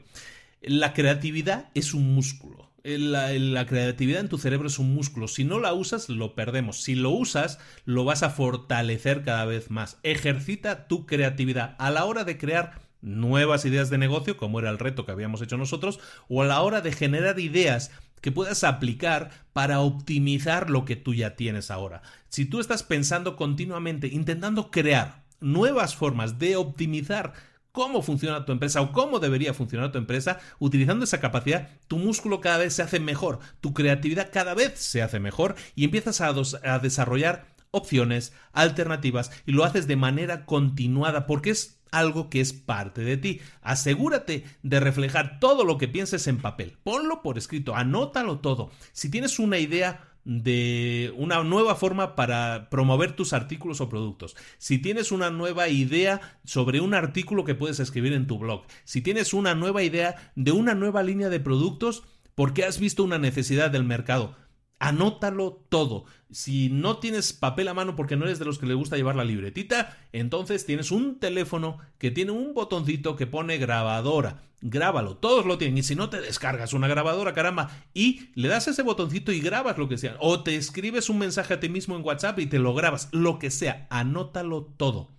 La creatividad es un músculo. La, la, creatividad en tu cerebro es un músculo. Si no la usas, lo perdemos. Si lo usas, lo vas a fortalecer cada vez más. Ejercita tu creatividad a la hora de crear nuevas ideas de negocio, como era el reto que habíamos hecho nosotros, o a la hora de generar ideas que puedas aplicar para optimizar lo que tú ya tienes ahora. Si tú estás pensando continuamente, intentando crear nuevas formas de optimizar cómo funciona tu empresa o cómo debería funcionar tu empresa, utilizando esa capacidad, tu músculo cada vez se hace mejor, tu creatividad cada vez se hace mejor y empiezas a, desarrollar opciones, alternativas y lo haces de manera continuada porque es algo que es parte de ti. Asegúrate de reflejar todo lo que pienses en papel. Ponlo por escrito, anótalo todo. Si tienes una idea de una nueva forma para promover tus artículos o productos. Si tienes una nueva idea sobre un artículo que puedes escribir en tu blog. Si tienes una nueva idea de una nueva línea de productos porque has visto una necesidad del mercado. Anótalo todo. Si no tienes papel a mano porque no eres de los que le gusta llevar la libretita, entonces tienes un teléfono que tiene un botoncito que pone grabadora. Grábalo, todos lo tienen. Y si no te descargas una grabadora, caramba, y le das ese botoncito y grabas lo que sea. O te escribes un mensaje a ti mismo en WhatsApp y te lo grabas. Lo que sea, anótalo todo.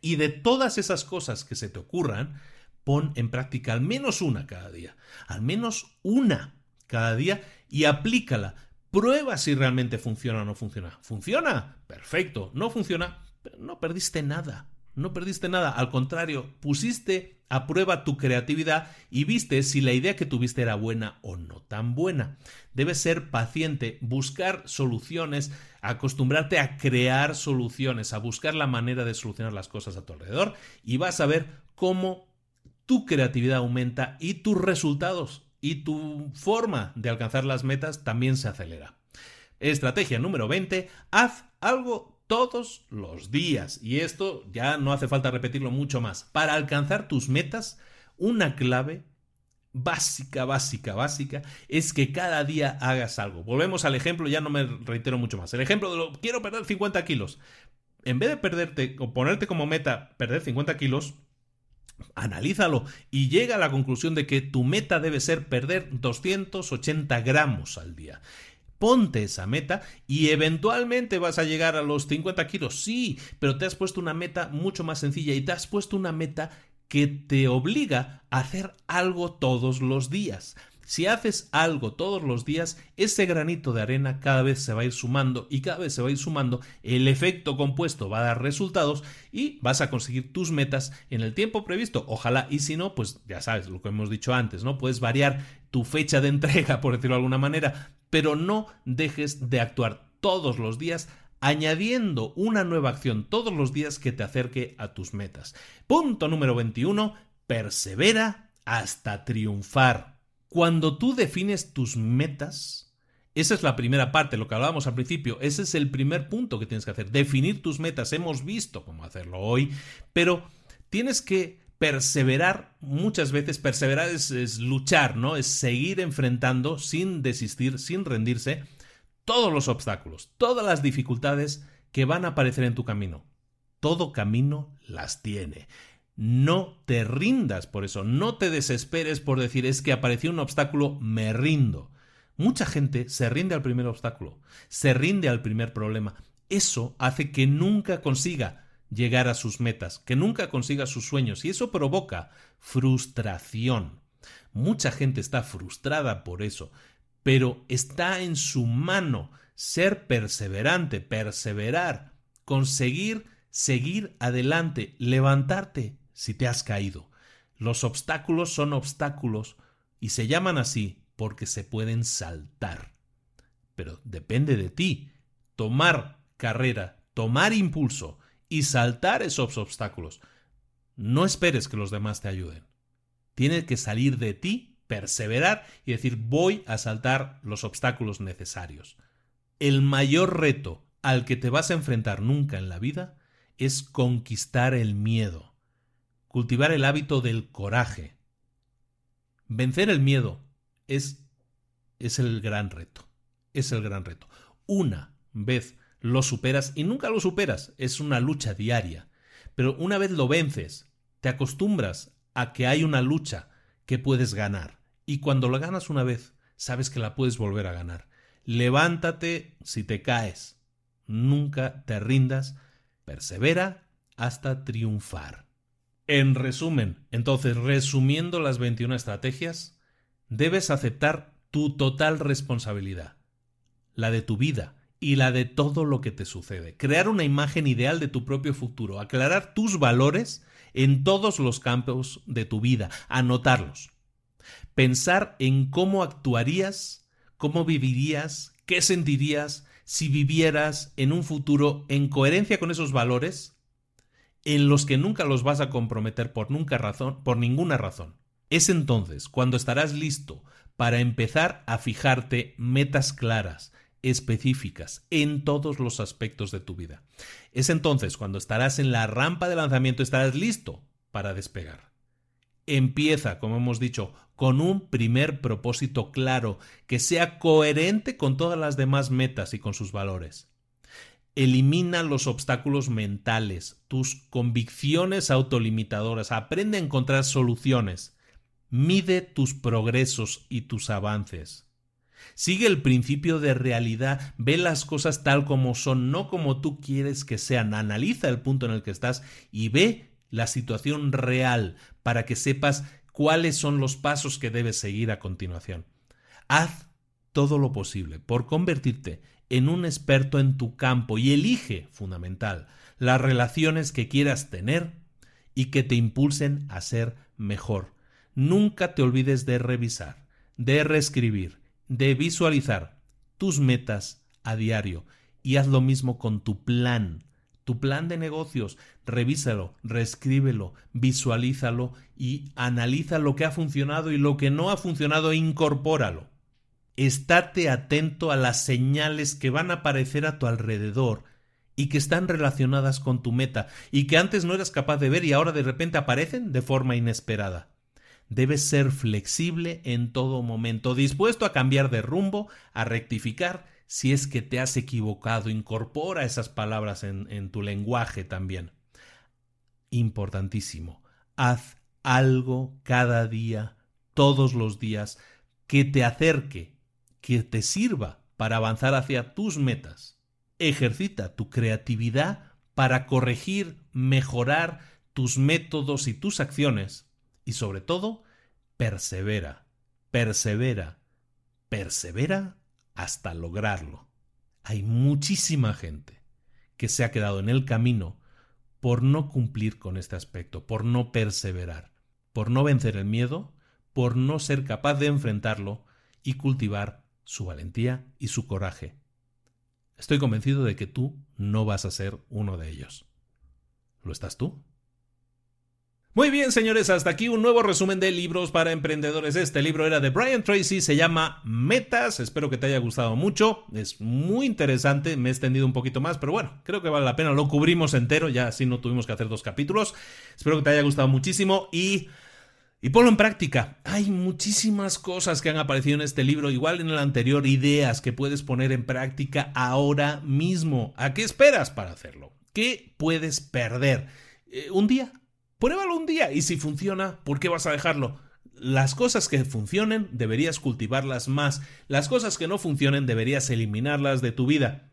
Y de todas esas cosas que se te ocurran, pon en práctica al menos una cada día. Al menos una cada día y aplícala Prueba si realmente funciona o no funciona. ¿Funciona? Perfecto. ¿No funciona? no perdiste nada. No perdiste nada. Al contrario, pusiste a prueba tu creatividad y viste si la idea que tuviste era buena o no tan buena. Debes ser paciente, buscar soluciones, acostumbrarte a crear soluciones, a buscar la manera de solucionar las cosas a tu alrededor y vas a ver cómo tu creatividad aumenta y tus resultados y tu forma de alcanzar las metas también se acelera. Estrategia número 20, haz algo todos los días. Y esto ya no hace falta repetirlo mucho más. Para alcanzar tus metas, una clave básica, básica, básica es que cada día hagas algo. Volvemos al ejemplo, ya no me reitero mucho más. El ejemplo de lo quiero perder 50 kilos. En vez de perderte o ponerte como meta perder 50 kilos, Analízalo y llega a la conclusión de que tu meta debe ser perder 280 gramos al día. Ponte esa meta y eventualmente vas a llegar a los 50 kilos, sí, pero te has puesto una meta mucho más sencilla y te has puesto una meta que te obliga a hacer algo todos los días. Si haces algo todos los días, ese granito de arena cada vez se va a ir sumando y cada vez se va a ir sumando, el efecto compuesto va a dar resultados y vas a conseguir tus metas en el tiempo previsto. Ojalá, y si no, pues ya sabes lo que hemos dicho antes, ¿no? Puedes variar tu fecha de entrega, por decirlo de alguna manera, pero no dejes de actuar todos los días añadiendo una nueva acción todos los días que te acerque a tus metas. Punto número 21. Persevera hasta triunfar. Cuando tú defines tus metas, esa es la primera parte, lo que hablábamos al principio, ese es el primer punto que tienes que hacer, definir tus metas. Hemos visto cómo hacerlo hoy, pero tienes que perseverar muchas veces, perseverar es, luchar, ¿no? Es seguir enfrentando sin desistir, sin rendirse, todos los obstáculos, todas las dificultades que van a aparecer en tu camino. Todo camino las tiene. No te rindas por eso, no te desesperes por decir es que apareció un obstáculo, me rindo. Mucha gente se rinde al primer obstáculo, se rinde al primer problema. Eso hace que nunca consiga llegar a sus metas, que nunca consiga sus sueños y eso provoca frustración. Mucha gente está frustrada por eso, pero está en su mano ser perseverante, perseverar, conseguir seguir adelante, levantarte si te has caído. Los obstáculos son obstáculos y se llaman así porque se pueden saltar. Pero depende de ti tomar carrera, tomar impulso y saltar esos obstáculos. No esperes que los demás te ayuden. Tienes que salir de ti, perseverar y decir voy a saltar los obstáculos necesarios. El mayor reto al que te vas a enfrentar nunca en la vida es conquistar el miedo cultivar el hábito del coraje. Vencer el miedo es, es el gran reto. Es el gran reto. Una vez lo superas, y nunca lo superas, es una lucha diaria, pero una vez lo vences, te acostumbras a que hay una lucha que puedes ganar. Y cuando lo ganas una vez, sabes que la puedes volver a ganar. Levántate si te caes. Nunca te rindas. Persevera hasta triunfar. En resumen, entonces, resumiendo las 21 estrategias, debes aceptar tu total responsabilidad, la de tu vida y la de todo lo que te sucede. Crear una imagen ideal de tu propio futuro, aclarar tus valores en todos los campos de tu vida, anotarlos. Pensar en cómo actuarías, cómo vivirías, qué sentirías si vivieras en un futuro en coherencia con esos valores en los que nunca los vas a comprometer por nunca razón, por ninguna razón. Es entonces cuando estarás listo para empezar a fijarte metas claras, específicas en todos los aspectos de tu vida. Es entonces cuando estarás en la rampa de lanzamiento, estarás listo para despegar. Empieza, como hemos dicho, con un primer propósito claro, que sea coherente con todas las demás metas y con sus valores. Elimina los obstáculos mentales, tus convicciones autolimitadoras, aprende a encontrar soluciones. Mide tus progresos y tus avances. Sigue el principio de realidad, ve las cosas tal como son, no como tú quieres que sean. Analiza el punto en el que estás y ve la situación real para que sepas cuáles son los pasos que debes seguir a continuación. Haz todo lo posible por convertirte en un experto en tu campo y elige, fundamental, las relaciones que quieras tener y que te impulsen a ser mejor. Nunca te olvides de revisar, de reescribir, de visualizar tus metas a diario y haz lo mismo con tu plan. Tu plan de negocios, revísalo, reescríbelo, visualízalo y analiza lo que ha funcionado y lo que no ha funcionado e incorpóralo estate atento a las señales que van a aparecer a tu alrededor y que están relacionadas con tu meta y que antes no eras capaz de ver y ahora de repente aparecen de forma inesperada. Debes ser flexible en todo momento, dispuesto a cambiar de rumbo, a rectificar si es que te has equivocado. Incorpora esas palabras en, en tu lenguaje también. Importantísimo. Haz algo cada día, todos los días, que te acerque que te sirva para avanzar hacia tus metas. Ejercita tu creatividad para corregir, mejorar tus métodos y tus acciones. Y sobre todo, persevera, persevera, persevera hasta lograrlo. Hay muchísima gente que se ha quedado en el camino por no cumplir con este aspecto, por no perseverar, por no vencer el miedo, por no ser capaz de enfrentarlo y cultivar su valentía y su coraje. Estoy convencido de que tú no vas a ser uno de ellos. ¿Lo estás tú? Muy bien, señores, hasta aquí un nuevo resumen de libros para emprendedores. Este libro era de Brian Tracy, se llama Metas. Espero que te haya gustado mucho. Es muy interesante, me he extendido un poquito más, pero bueno, creo que vale la pena. Lo cubrimos entero, ya así no tuvimos que hacer dos capítulos. Espero que te haya gustado muchísimo y y ponlo en práctica. Hay muchísimas cosas que han aparecido en este libro, igual en el anterior, ideas que puedes poner en práctica ahora mismo. ¿A qué esperas para hacerlo? ¿Qué puedes perder? Eh, un día. Pruébalo un día y si funciona, ¿por qué vas a dejarlo? Las cosas que funcionen deberías cultivarlas más. Las cosas que no funcionen deberías eliminarlas de tu vida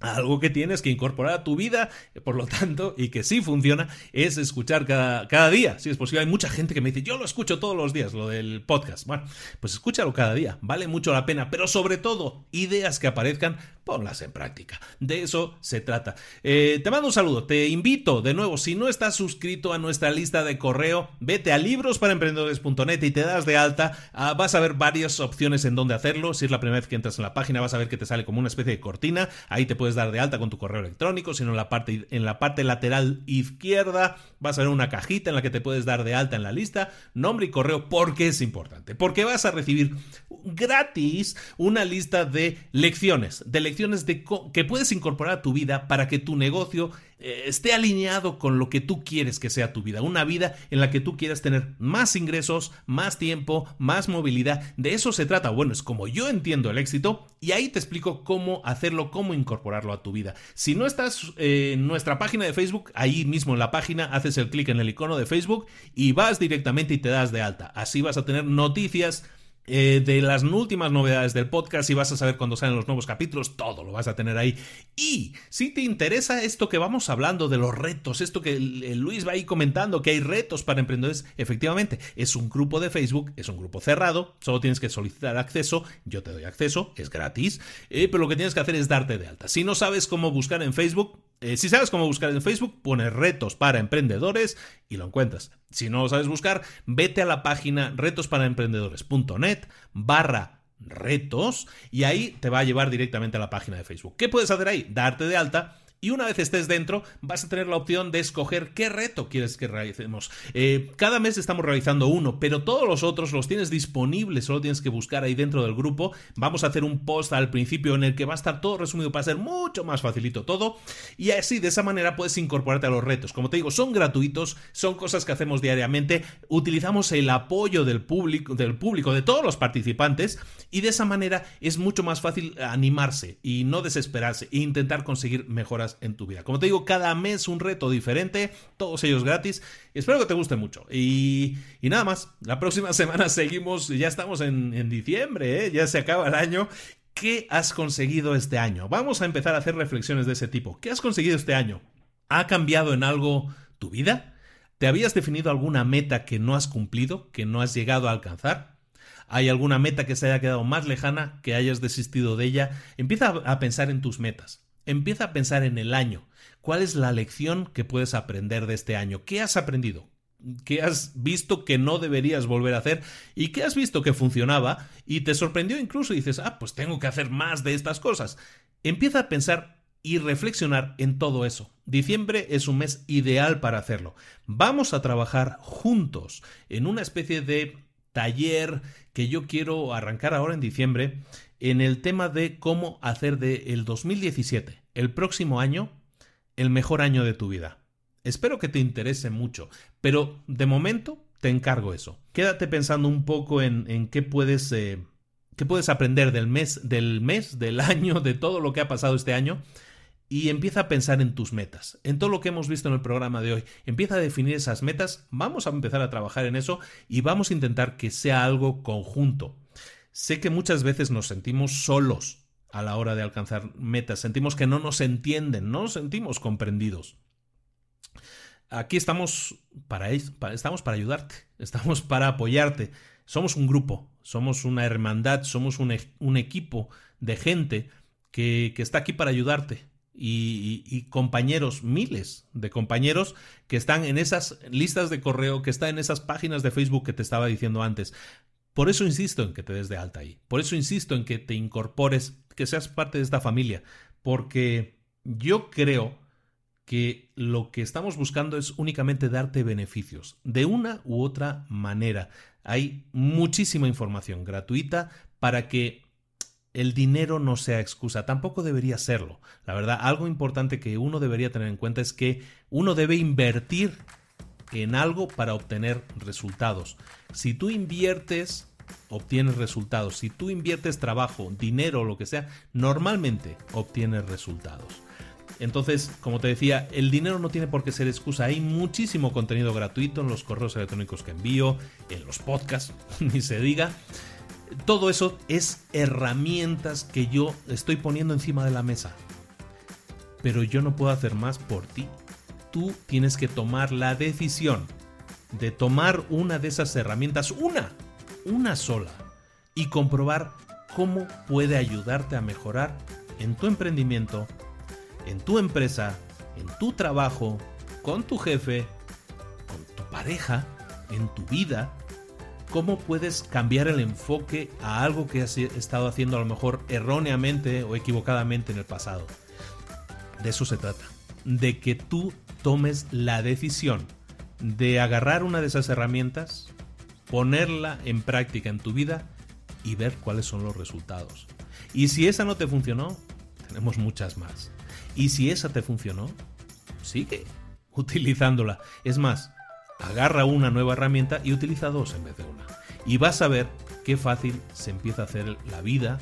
algo que tienes que incorporar a tu vida, por lo tanto, y que sí funciona, es escuchar cada, cada, día. Si es posible, hay mucha gente que me dice, yo lo escucho todos los días, lo del podcast. Bueno, pues escúchalo cada día, vale mucho la pena, pero sobre todo, ideas que aparezcan, ponlas en práctica. De eso se trata. Eh, te mando un saludo, te invito de nuevo, si no estás suscrito a nuestra lista de correo, vete a librosparaemprendedores.net y te das de alta. Ah, vas a ver varias opciones en donde hacerlo. Si es la primera vez que entras en la página, vas a ver que te sale como una especie de cortina. Ahí te puedes dar de alta con tu correo electrónico, sino en la parte, en la parte lateral izquierda vas a ver una cajita en la que te puedes dar de alta en la lista, nombre y correo, porque es importante, porque vas a recibir gratis una lista de lecciones, de lecciones de que puedes incorporar a tu vida para que tu negocio eh, esté alineado con lo que tú quieres que sea tu vida, una vida en la que tú quieras tener más ingresos, más tiempo, más movilidad. De eso se trata. Bueno, es como yo entiendo el éxito y ahí te explico cómo hacerlo, cómo incorporarlo a tu vida. Si no estás eh, en nuestra página de Facebook, ahí mismo en la página haces el clic en el icono de Facebook y vas directamente y te das de alta. Así vas a tener noticias eh, de las últimas novedades del podcast y vas a saber cuándo salen los nuevos capítulos, todo lo vas a tener ahí. Y si te interesa esto que vamos hablando de los retos, esto que Luis va ahí comentando, que hay retos para emprendedores, efectivamente, es un grupo de Facebook, es un grupo cerrado, solo tienes que solicitar acceso, yo te doy acceso, es gratis, eh, pero lo que tienes que hacer es darte de alta. Si no sabes cómo buscar en Facebook, eh, si sabes cómo buscar en Facebook, pones retos para emprendedores y lo encuentras. Si no lo sabes buscar, vete a la página retosparaemprendedores.net barra retos y ahí te va a llevar directamente a la página de Facebook. ¿Qué puedes hacer ahí? Darte de alta y una vez estés dentro, vas a tener la opción de escoger qué reto quieres que realicemos. Eh, cada mes estamos realizando uno, pero todos los otros los tienes disponibles, solo tienes que buscar ahí dentro del grupo. Vamos a hacer un post al principio en el que va a estar todo resumido para ser mucho más facilito todo. Y así, de esa manera, puedes incorporarte a los retos. Como te digo, son gratuitos, son cosas que hacemos diariamente. Utilizamos el apoyo del público, del público, de todos los participantes, y de esa manera es mucho más fácil animarse y no desesperarse e intentar conseguir mejoras en tu vida. Como te digo, cada mes un reto diferente, todos ellos gratis. Espero que te guste mucho. Y, nada más, la próxima semana seguimos, ya estamos en, diciembre, ¿eh? ya se acaba el año. ¿Qué has conseguido este año? Vamos a empezar a hacer reflexiones de ese tipo. ¿Qué has conseguido este año? ¿Ha cambiado en algo tu vida? ¿Te habías definido alguna meta que no has cumplido, que no has llegado a alcanzar? ¿Hay alguna meta que se haya quedado más lejana, que hayas desistido de ella? Empieza a pensar en tus metas. Empieza a pensar en el año. ¿Cuál es la lección que puedes aprender de este año? ¿Qué has aprendido? ¿Qué has visto que no deberías volver a hacer? ¿Y qué has visto que funcionaba? Y te sorprendió incluso y dices, ah, pues tengo que hacer más de estas cosas. Empieza a pensar y reflexionar en todo eso. Diciembre es un mes ideal para hacerlo. Vamos a trabajar juntos en una especie de taller que yo quiero arrancar ahora en diciembre en el tema de cómo hacer de el 2017, el próximo año, el mejor año de tu vida. Espero que te interese mucho, pero de momento te encargo eso. Quédate pensando un poco en, qué puedes eh, qué puedes aprender del mes, del mes, del año, de todo lo que ha pasado este año y empieza a pensar en tus metas, en todo lo que hemos visto en el programa de hoy. Empieza a definir esas metas, vamos a empezar a trabajar en eso y vamos a intentar que sea algo conjunto. Sé que muchas veces nos sentimos solos a la hora de alcanzar metas, sentimos que no nos entienden, no nos sentimos comprendidos. Aquí estamos para, estamos para ayudarte, estamos para apoyarte. Somos un grupo, somos una hermandad, somos un, equipo de gente que, que, está aquí para ayudarte. Y, y, compañeros, miles de compañeros que están en esas listas de correo, que están en esas páginas de Facebook que te estaba diciendo antes. Por eso insisto en que te des de alta ahí. Por eso insisto en que te incorpores, que seas parte de esta familia. Porque yo creo que lo que estamos buscando es únicamente darte beneficios. De una u otra manera. Hay muchísima información gratuita para que el dinero no sea excusa, tampoco debería serlo. La verdad, algo importante que uno debería tener en cuenta es que uno debe invertir en algo para obtener resultados. Si tú inviertes, obtienes resultados. Si tú inviertes trabajo, dinero lo que sea, normalmente obtienes resultados. Entonces, como te decía, el dinero no tiene por qué ser excusa. Hay muchísimo contenido gratuito en los correos electrónicos que envío, en los podcasts, ni se diga. Todo eso es herramientas que yo estoy poniendo encima de la mesa. Pero yo no puedo hacer más por ti tú tienes que tomar la decisión de tomar una de esas herramientas, una, una sola, y comprobar cómo puede ayudarte a mejorar en tu emprendimiento, en tu empresa, en tu trabajo, con tu jefe, con tu pareja, en tu vida, cómo puedes cambiar el enfoque a algo que has estado haciendo a lo mejor erróneamente o equivocadamente en el pasado. De eso se trata, de que tú tomes la decisión de agarrar una de esas herramientas, ponerla en práctica en tu vida y ver cuáles son los resultados. Y si esa no te funcionó, tenemos muchas más. Y si esa te funcionó, sigue utilizándola. Es más, agarra una nueva herramienta y utiliza dos en vez de una. Y vas a ver qué fácil se empieza a hacer la vida,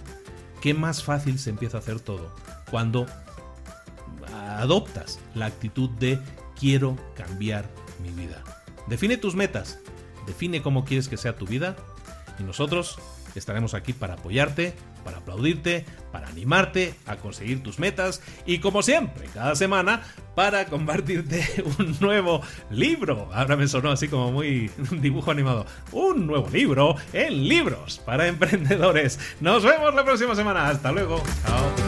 qué más fácil se empieza a hacer todo cuando adoptas la actitud de quiero cambiar mi vida. Define tus metas, define cómo quieres que sea tu vida y nosotros estaremos aquí para apoyarte, para aplaudirte, para animarte a conseguir tus metas y como siempre, cada semana, para compartirte un nuevo libro. Ahora me sonó así como muy dibujo animado. Un nuevo libro en libros para emprendedores. Nos vemos la próxima semana. Hasta luego. Chao.